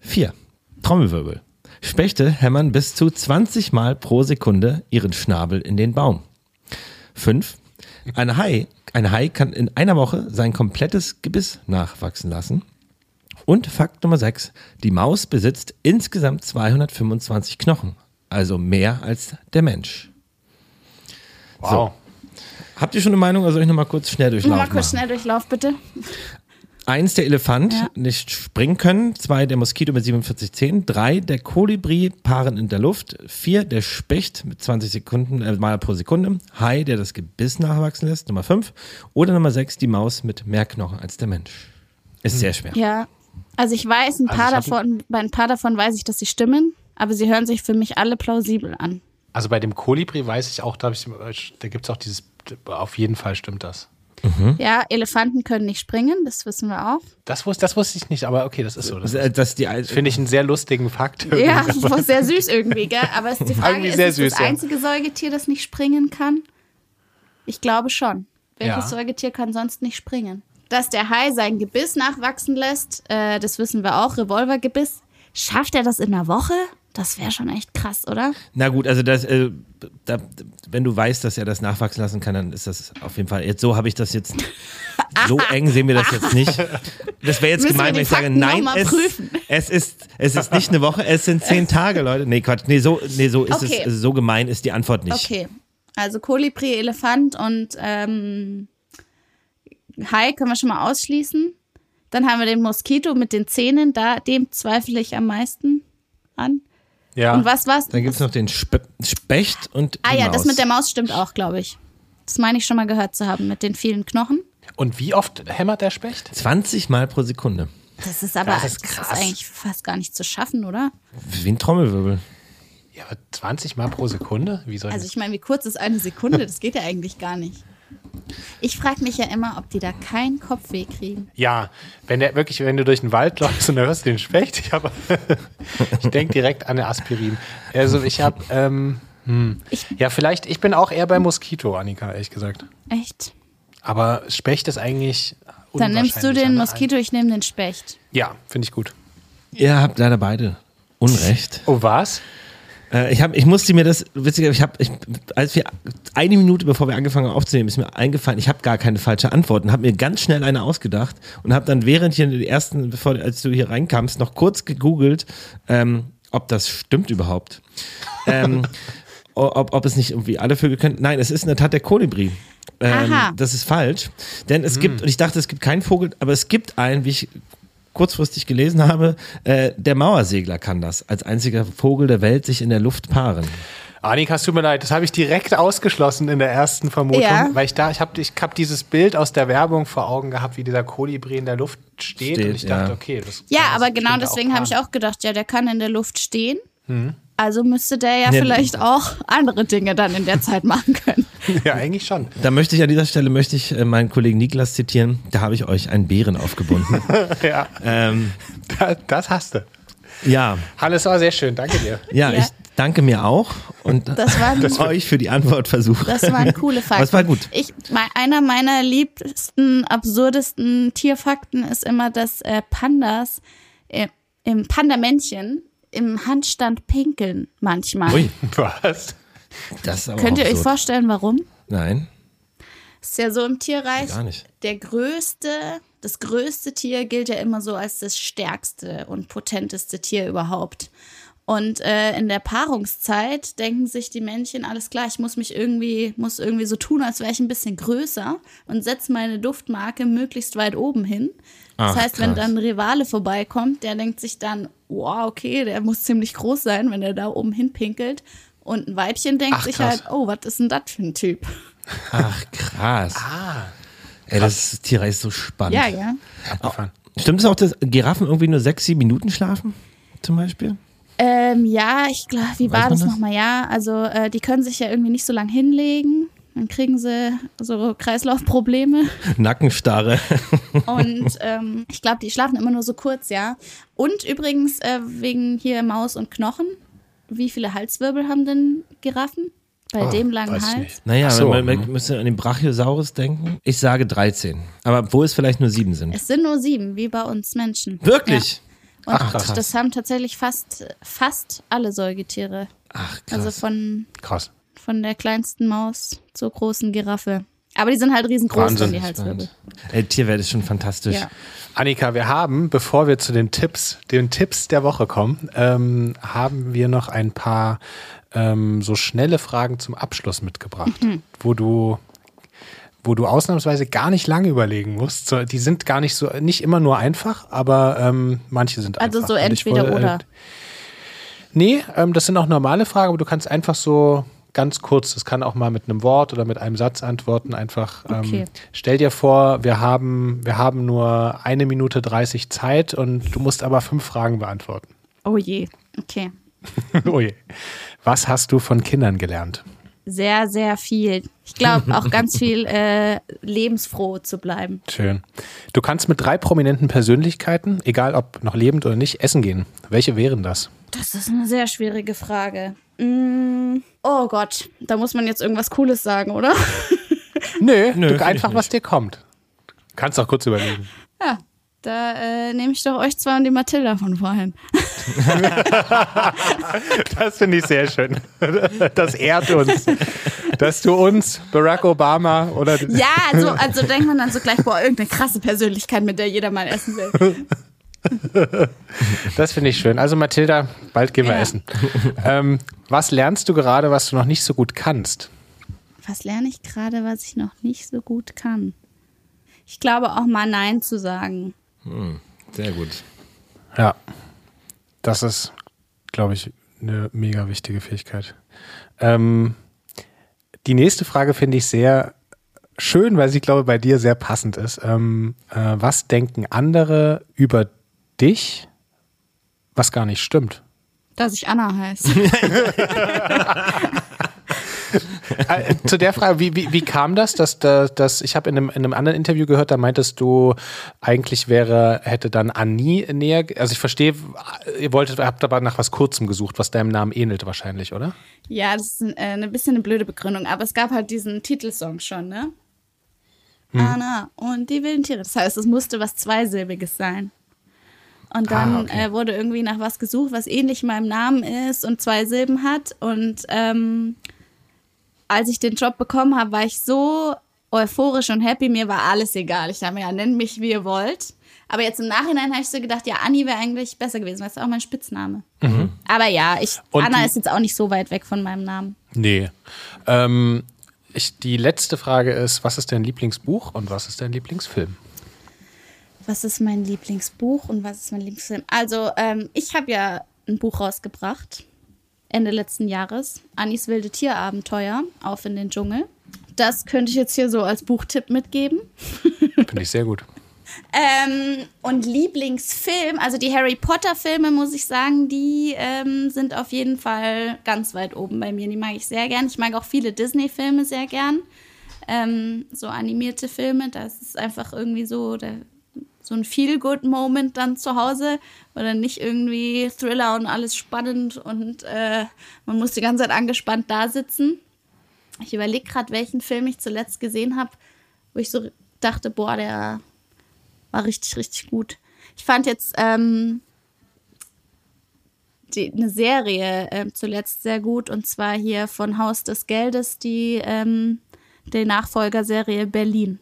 C: Vier. Trommelwirbel. Spechte hämmern bis zu 20 Mal pro Sekunde ihren Schnabel in den Baum. Fünf. Ein Hai, ein Hai kann in einer Woche sein komplettes Gebiss nachwachsen lassen. Und Fakt Nummer 6. Die Maus besitzt insgesamt 225 Knochen. Also mehr als der Mensch.
A: Wow.
C: Habt ihr schon eine Meinung oder soll ich nochmal kurz schnell durchlaufen?
B: Mal kurz schnell Durchlauf, bitte.
C: Eins der Elefant
B: Ja.
C: nicht springen können, zwei der Moskito mit 47 Zähnen, drei der Kolibri paaren in der Luft, vier der Specht mit 20 Sekunden äh, Mal pro Sekunde, Hai, der das Gebiss nachwachsen lässt, Nummer fünf oder Nummer sechs die Maus mit mehr Knochen als der Mensch. Ist sehr schwer.
B: Ja. Also ich weiß, ein paar,
A: ich hab-
B: davon, bei ein paar davon weiß ich, dass sie stimmen, aber sie hören sich für mich alle plausibel an.
A: Also bei dem Kolibri weiß ich auch, da, da gibt es auch dieses, auf jeden Fall stimmt das.
B: Ja, Elefanten können nicht springen, das wissen wir auch.
A: Das wusste, das wusste ich nicht, aber okay, das ist so. Das
C: Das, äh, das die,
A: finde ich einen sehr lustigen Fakt.
B: Ja, sehr süß irgendwie, gell? Aber es ist die Frage,
A: Irgendwie
B: ist es
A: süß,
B: das
A: ja.
B: einzige Säugetier, das nicht springen kann? Ich glaube schon. Welches
A: Ja.
B: Säugetier kann sonst nicht springen? Dass der Hai sein Gebiss nachwachsen lässt, äh, das wissen wir auch, Revolvergebiss. Schafft er das in einer Woche? Das wäre schon echt krass, oder?
C: Na gut, also das, äh, da, wenn du weißt, dass er das nachwachsen lassen kann, dann ist das auf jeden Fall. Jetzt so habe ich das jetzt. So eng sehen wir das jetzt nicht. Das wäre jetzt
B: Müssen
C: gemein, wenn ich sage,
B: Fakten
C: nein, es, es ist es ist nicht eine Woche, es sind zehn Tage, Leute. Nee, Quatsch. Nee, so, nee, so ist
B: Okay.
C: es. So gemein ist die Antwort nicht.
B: Okay. Also Kolibri, Elefant und ähm, Hai können wir schon mal ausschließen. Dann haben wir den Moskito mit den Zähnen, da, dem zweifle ich am meisten an.
A: Ja.
B: Und was war's?
C: Dann gibt es noch den Spe Specht und.
B: Ah ja, das
C: Maus.
B: mit der Maus stimmt auch, glaube ich. Das meine ich schon mal gehört zu haben mit den vielen Knochen.
A: Und wie oft hämmert der Specht?
C: 20 Mal pro Sekunde.
B: Das ist aber
A: Das ist
B: das ist
A: krass.
B: eigentlich fast gar nicht zu schaffen, oder?
C: Wie ein Trommelwirbel.
A: Ja, aber 20 Mal pro Sekunde? Wie soll
B: Also
A: das?
B: ich meine, wie kurz ist eine Sekunde? Das geht ja eigentlich gar nicht. Ich frage mich ja immer, ob die da keinen Kopfweh kriegen.
A: Ja, wenn der wirklich, wenn du durch den Wald läufst und da hörst du den Specht, ich, hab- ich denke direkt an eine Aspirin. Also ich habe, ähm, hm.
B: Ich-
A: ja, vielleicht, ich bin auch eher bei Moskito, Annika, ehrlich gesagt.
B: Echt?
A: Aber Specht ist eigentlich.
B: Dann nimmst du den? Moskito, ich nehme den Specht.
A: Ja, finde ich gut.
C: Ihr habt leider beide Unrecht.
A: Oh, was?
C: Äh, ich, hab, ich musste mir das, witziger, ich habe, ich, als wir eine Minute bevor wir angefangen haben aufzunehmen, ist mir eingefallen, ich habe gar keine falsche Antwort und habe mir ganz schnell eine ausgedacht und habe dann während hier die ersten, bevor als du hier reinkamst, noch kurz gegoogelt, ähm, ob das stimmt überhaupt. ähm, ob, ob es nicht irgendwie alle Vögel können. Nein, es ist in der Tat der Kolibri. Ähm,
B: Aha.
C: das ist falsch. Denn es gibt, und ich dachte, es gibt keinen Vogel, aber es gibt einen, wie ich kurzfristig gelesen habe, äh, der Mauersegler kann das als einziger Vogel der Welt sich in der Luft paaren.
A: Annika, es tut mir leid, das habe ich direkt ausgeschlossen in der ersten Vermutung,
B: Ja.
A: weil ich da, ich habe ich hab dieses Bild aus der Werbung vor Augen gehabt, wie dieser Kolibri in der Luft steht,
C: Steht,
A: und ich dachte,
C: ja.
A: okay, das
B: Ja, aber genau deswegen habe ich auch gedacht, ja, der kann in der Luft stehen. Also müsste der ja
C: Ja.
B: vielleicht auch andere Dinge dann in der Zeit machen können.
A: Ja, eigentlich schon.
C: Da möchte ich an dieser Stelle möchte ich äh, meinen Kollegen Niklas zitieren. Da habe ich euch einen Bären aufgebunden.
A: Ja,
C: ähm,
A: das, das hast du.
C: ja,
A: Hannes, war sehr schön, danke dir.
C: ja,
B: Ja.
C: ich danke mir auch und
B: Das war ein,
C: euch für die Antwortversuche.
B: das waren coole Fakten.
C: Aber es war gut.
B: Ich, einer meiner liebsten, absurdesten Tierfakten ist immer, dass äh, Pandas äh, im Pandamännchen im Handstand pinkeln manchmal.
C: Ui,
A: Was?
C: Das ist aber
B: Könnt ihr
C: auch
B: euch
C: absurd.
B: vorstellen, warum?
C: Nein,
B: Ist ja so im Tierreich.
C: gar nicht.
B: Der größte, das größte Tier gilt ja immer so als das stärkste und potenteste Tier überhaupt. Und äh, in der Paarungszeit denken sich die Männchen, alles klar, ich muss mich irgendwie, muss irgendwie so tun, als wäre ich ein bisschen größer und setze meine Duftmarke möglichst weit oben hin. Das
C: Ach,
B: heißt, wenn
C: krass.
B: dann ein Rivale vorbeikommt, der denkt sich dann, wow, okay, der muss ziemlich groß sein, wenn er da oben hinpinkelt. Und ein Weibchen denkt
A: Ach,
B: sich halt, oh, was ist denn das für ein Typ?
C: Ach, krass.
A: Ah.
C: Ey, das Tierreich ist so spannend.
B: Ja, ja.
A: Abgefahren.
C: Stimmt es auch, dass Giraffen irgendwie nur sechs, sieben Minuten schlafen? Zum Beispiel?
B: Ähm, ja, ich glaube, wie
C: Weiß
B: war das? nochmal? Ja, also äh, die können sich ja irgendwie nicht so lang hinlegen. Dann kriegen sie so Kreislaufprobleme.
C: Nackenstarre.
B: Und ähm, ich glaube, die schlafen immer nur so kurz, ja. Und übrigens, äh, wegen hier Maus und Knochen, wie viele Halswirbel haben denn Giraffen? Bei
A: Oh,
B: dem langen
A: weiß ich
B: Hals?
A: nicht.
C: Naja,
A: so,
C: man, man
A: mhm.
C: müsste an den Brachiosaurus denken. Ich sage 13. Aber wo es vielleicht nur sieben sind.
B: Es sind nur sieben, wie bei uns Menschen.
C: Wirklich?
B: Ja. Und
A: Ach, krass.
B: das haben tatsächlich fast, fast alle Säugetiere.
C: Ach, krass.
B: Also von,
A: Krass.
B: von der kleinsten Maus zur großen Giraffe. Aber die sind halt riesengroß,
A: Wahnsinn.
B: die Halswirbel.
C: Ey, Tierwelt ist schon fantastisch.
B: Ja.
A: Annika, wir haben, bevor wir zu den Tipps, den Tipps der Woche kommen, ähm, haben wir noch ein paar ähm, so schnelle Fragen zum Abschluss mitgebracht, wo du wo du ausnahmsweise gar nicht lange überlegen musst. So, die sind gar nicht so, nicht immer nur einfach, aber ähm, manche sind
B: Also
A: einfach.
B: so
A: Und ich
B: entweder
A: wollte,
B: oder.
A: Nee, ähm, das sind auch normale Fragen, aber du kannst einfach so ganz kurz, das kann auch mal mit einem Wort oder mit einem Satz antworten. Einfach
B: Okay.
A: ähm, stell dir vor, wir haben, wir haben nur eine Minute 30 Zeit und du musst aber fünf Fragen beantworten.
B: Oh je. Okay.
A: oh je. Was hast du von Kindern gelernt?
B: Sehr, sehr viel. Ich glaube auch ganz viel äh, lebensfroh zu bleiben.
A: Schön. Du kannst mit drei prominenten Persönlichkeiten, egal ob noch lebend oder nicht, essen gehen. Welche wären das?
B: Das ist eine sehr schwierige Frage. Mm, oh Gott, da muss man jetzt irgendwas Cooles sagen, oder?
A: Nö,
C: Nö,
A: einfach, was dir kommt. Kannst auch kurz überlegen.
B: Ja, da äh, nehme ich doch euch zwei und die Mathilda von vorhin.
A: Das finde ich sehr schön. Das ehrt uns, dass du uns, Barack Obama oder
B: Ja, also, also denkt man dann so gleich, boah, irgendeine krasse Persönlichkeit, mit der jeder mal essen will.
A: das finde ich schön. Also Mathilda, bald gehen wir
B: Ja.
A: essen. Ähm, was lernst du gerade, was du noch nicht so gut kannst?
B: Was lerne ich gerade, was ich noch nicht so gut kann? Ich glaube auch mal Nein zu sagen.
C: Sehr gut.
A: Ja, das ist, glaube ich, eine mega wichtige Fähigkeit. Ähm, die nächste Frage finde ich sehr schön, weil sie, glaube ich, bei dir sehr passend ist. Ähm, äh, was denken andere über dich, was gar nicht stimmt?
B: Dass ich Anna heiße.
A: Zu der Frage, wie, wie, wie kam das? Dass, dass, dass ich habe in einem, in einem anderen Interview gehört, da meintest du, eigentlich wäre, hätte dann Annie näher, also ich verstehe, ihr wolltet, habt aber nach was Kurzem gesucht, was deinem Namen ähnelt wahrscheinlich, oder?
B: Ja, das ist äh, eine bisschen eine blöde Begründung, aber es gab halt diesen Titelsong schon, ne? Anna und die wilden Tiere. Das heißt, es musste was Zweisilbiges sein. Und dann
A: Ah, okay.
B: äh, wurde irgendwie nach was gesucht, was ähnlich meinem Namen ist und zwei Silben hat. Und ähm, als ich den Job bekommen habe, war ich so euphorisch und happy. Mir war alles egal. Ich dachte mir, ja, nennt mich, wie ihr wollt. Aber jetzt im Nachhinein habe ich so gedacht, ja, Anni wäre eigentlich besser gewesen, weil es ist auch mein Spitzname. Aber ja, ich,
A: Und
B: Anna
A: die-
B: ist jetzt auch nicht so weit weg von meinem Namen.
A: Nee. Ähm, ich, die letzte Frage ist, was ist dein Lieblingsbuch und was ist dein Lieblingsfilm?
B: Was ist mein Lieblingsbuch und was ist mein Lieblingsfilm? Also, ähm, ich habe ja ein Buch rausgebracht, Ende letzten Jahres. Annis wilde Tierabenteuer, auf in den Dschungel. Das könnte ich jetzt hier so als Buchtipp mitgeben.
A: Finde ich sehr gut.
B: Ähm, und Lieblingsfilm, also die Harry Potter-Filme, muss ich sagen, die ähm, sind auf jeden Fall ganz weit oben bei mir. Die mag ich sehr gern. Ich mag auch viele Disney-Filme sehr gern. Ähm, so animierte Filme, das ist einfach irgendwie so der, so ein Feel-Good-Moment dann zu Hause. Oder nicht irgendwie Thriller und alles spannend und äh, man muss die ganze Zeit angespannt da sitzen. Ich überlege gerade, welchen Film ich zuletzt gesehen habe, wo ich so dachte, boah, der war richtig, richtig gut. Ich fand jetzt ähm, die, eine Serie ähm, zuletzt sehr gut und zwar hier von Haus des Geldes, die, ähm, die Nachfolgerserie Berlin.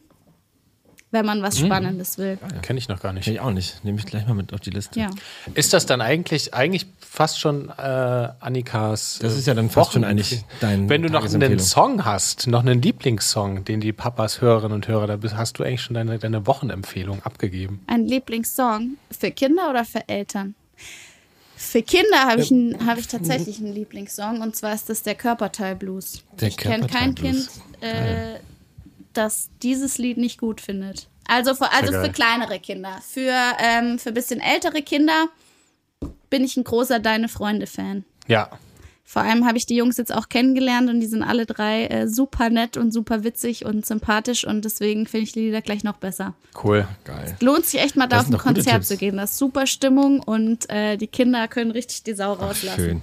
B: Wenn man was Spannendes will.
A: Kenne ich noch gar nicht.
C: Kenn ich auch nicht. Nehme ich gleich mal mit auf die Liste.
B: Ja.
A: Ist das dann eigentlich, eigentlich fast schon äh, Annikas?
C: Das
A: äh,
C: ist ja dann fast schon eigentlich dein
A: Wenn du noch einen. Song hast, noch einen Lieblingssong, den die Papas Hörerinnen und Hörer, da bist- hast du eigentlich schon deine, deine Wochenempfehlung abgegeben.
B: Ein Lieblingssong für Kinder oder für Eltern? Für Kinder habe ich, ein- hab ich tatsächlich einen Lieblingssong und zwar ist das der Körperteil Blues.
C: Der
B: ich kenne kein Kind, äh, das dieses Lied nicht gut findet. Also, für, also für kleinere Kinder. Für, ähm, für ein bisschen ältere Kinder bin ich ein großer Deine Freunde-Fan.
A: Ja.
B: Vor allem habe ich die Jungs jetzt auch kennengelernt und die sind alle drei äh, super nett und super witzig und sympathisch und deswegen finde ich die Lieder gleich noch besser.
A: Cool.
C: Geil.
B: Lohnt sich echt mal da
C: Das
B: auf ein Konzert zu gehen. Das ist super Stimmung und äh, die Kinder können richtig die Sau rauslassen.
C: Schön.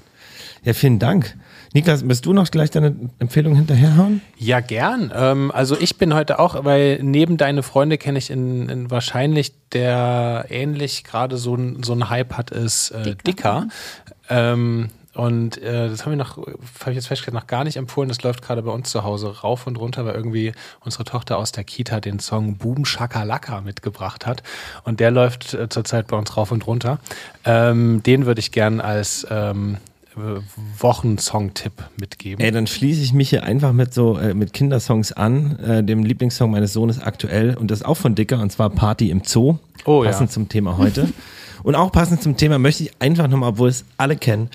C: Ja, vielen Dank. Niklas, wirst du noch gleich deine Empfehlung hinterherhauen?
A: Ja, gern. Ähm, also ich bin heute auch, weil neben deine Freunde kenne ich in, in wahrscheinlich, der ähnlich gerade so, ein- so ein Hype hat, ist äh, Dicker. Ähm, und äh, das haben wir noch, habe ich jetzt festgestellt, noch gar nicht empfohlen. Das läuft gerade bei uns zu Hause rauf und runter, weil irgendwie unsere Tochter aus der Kita den Song Boom Shakalaka mitgebracht hat. Und der läuft äh, zurzeit bei uns rauf und runter. Ähm, den würde ich gern als ähm, äh, Wochensong-Tipp mitgeben.
C: Ey, dann schließe ich mich hier einfach mit so äh, mit Kindersongs an. Äh, dem Lieblingssong meines Sohnes aktuell und das auch von Dicker und zwar Party im Zoo.
A: Oh, ja.
C: passend zum Thema heute. und auch passend zum Thema möchte ich einfach nochmal, obwohl es alle kennen,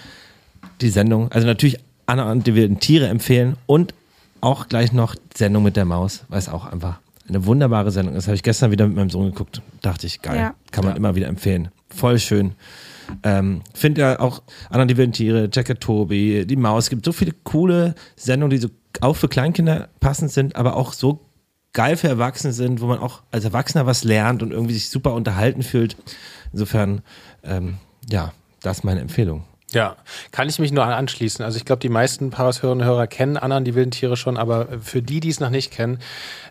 C: die Sendung, also natürlich Anna und die wilden Tiere empfehlen und auch gleich noch Sendung mit der Maus, weil es auch einfach eine wunderbare Sendung ist. Habe ich gestern wieder mit meinem Sohn geguckt. Dachte ich, geil.
B: Ja.
C: Kann man immer wieder empfehlen. Voll schön. Ähm, Finde ja auch Anna die wilden Tiere, Jacket Tobi, die Maus. Es gibt so viele coole Sendungen, die so auch für Kleinkinder passend sind, aber auch so geil für Erwachsene sind, wo man auch als Erwachsener was lernt und irgendwie sich super unterhalten fühlt. Insofern, ähm, ja, das ist meine Empfehlung.
A: Ja, kann ich mich nur an- anschließen. Also ich glaube, die meisten Paras-Hörerinnen und Hörer kennen und die wilden Tiere schon, aber für die, die es noch nicht kennen,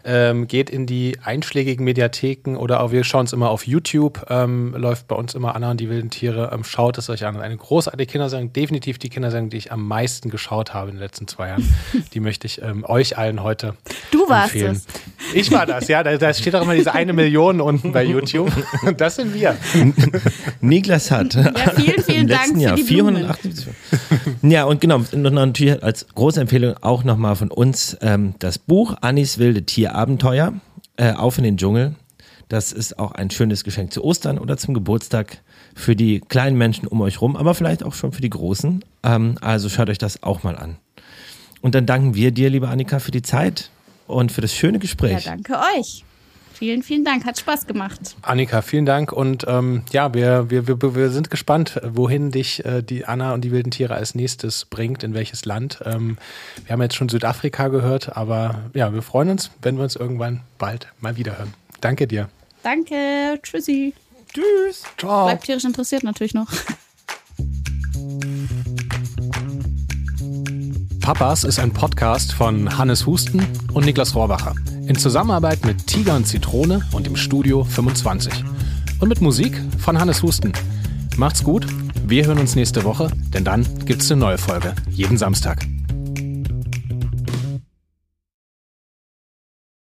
A: ähm, geht in die einschlägigen Mediatheken oder auch wir schauen es immer auf YouTube, ähm, läuft bei uns immer Anna und die wilden Tiere. Ähm, schaut es euch an. Eine großartige Kindersendung, definitiv die Kindersendung, die ich am meisten geschaut habe in den letzten zwei Jahren. die möchte ich ähm, euch allen heute
B: Du warst
A: empfehlen.
B: es.
A: Ich war das, ja. Da, da steht auch immer diese eine Million unten bei YouTube. Und das sind wir.
C: Niklas hat
B: Ja, vielen, vielen
C: im
B: Dank
C: letzten
B: für
C: Jahr
B: die Blumen.
C: 478. ja, und genau, und natürlich als große Empfehlung auch nochmal von uns ähm, das Buch Annis wilde Tierabenteuer, äh, Auf in den Dschungel. Das ist auch ein schönes Geschenk zu Ostern oder zum Geburtstag für die kleinen Menschen um euch rum, aber vielleicht auch schon für die großen. Ähm, also schaut euch das auch mal an. Und dann danken wir dir, liebe Annika, für die Zeit und für das schöne
B: Ja,
C: Gespräch.
B: danke euch. Vielen, vielen Dank. Hat Spaß gemacht.
A: Annika, vielen Dank und ähm, ja, wir, wir, wir, wir sind gespannt, wohin dich äh, die Anna und die wilden Tiere als nächstes bringt, in welches Land. Ähm, wir haben jetzt schon Südafrika gehört, aber ja, wir freuen uns, wenn wir uns irgendwann bald mal wieder hören. Danke dir.
B: Danke. Tschüssi.
C: Tschüss.
A: Ciao.
B: Bleibt tierisch interessiert natürlich noch.
A: Papas ist ein Podcast von Hannes Husten und Niklas Rohrbacher in Zusammenarbeit mit Tiger und Zitrone und dem Studio 25. Und mit Musik von Hannes Husten. Macht's gut, wir hören uns nächste Woche, denn dann gibt's eine neue Folge, jeden Samstag.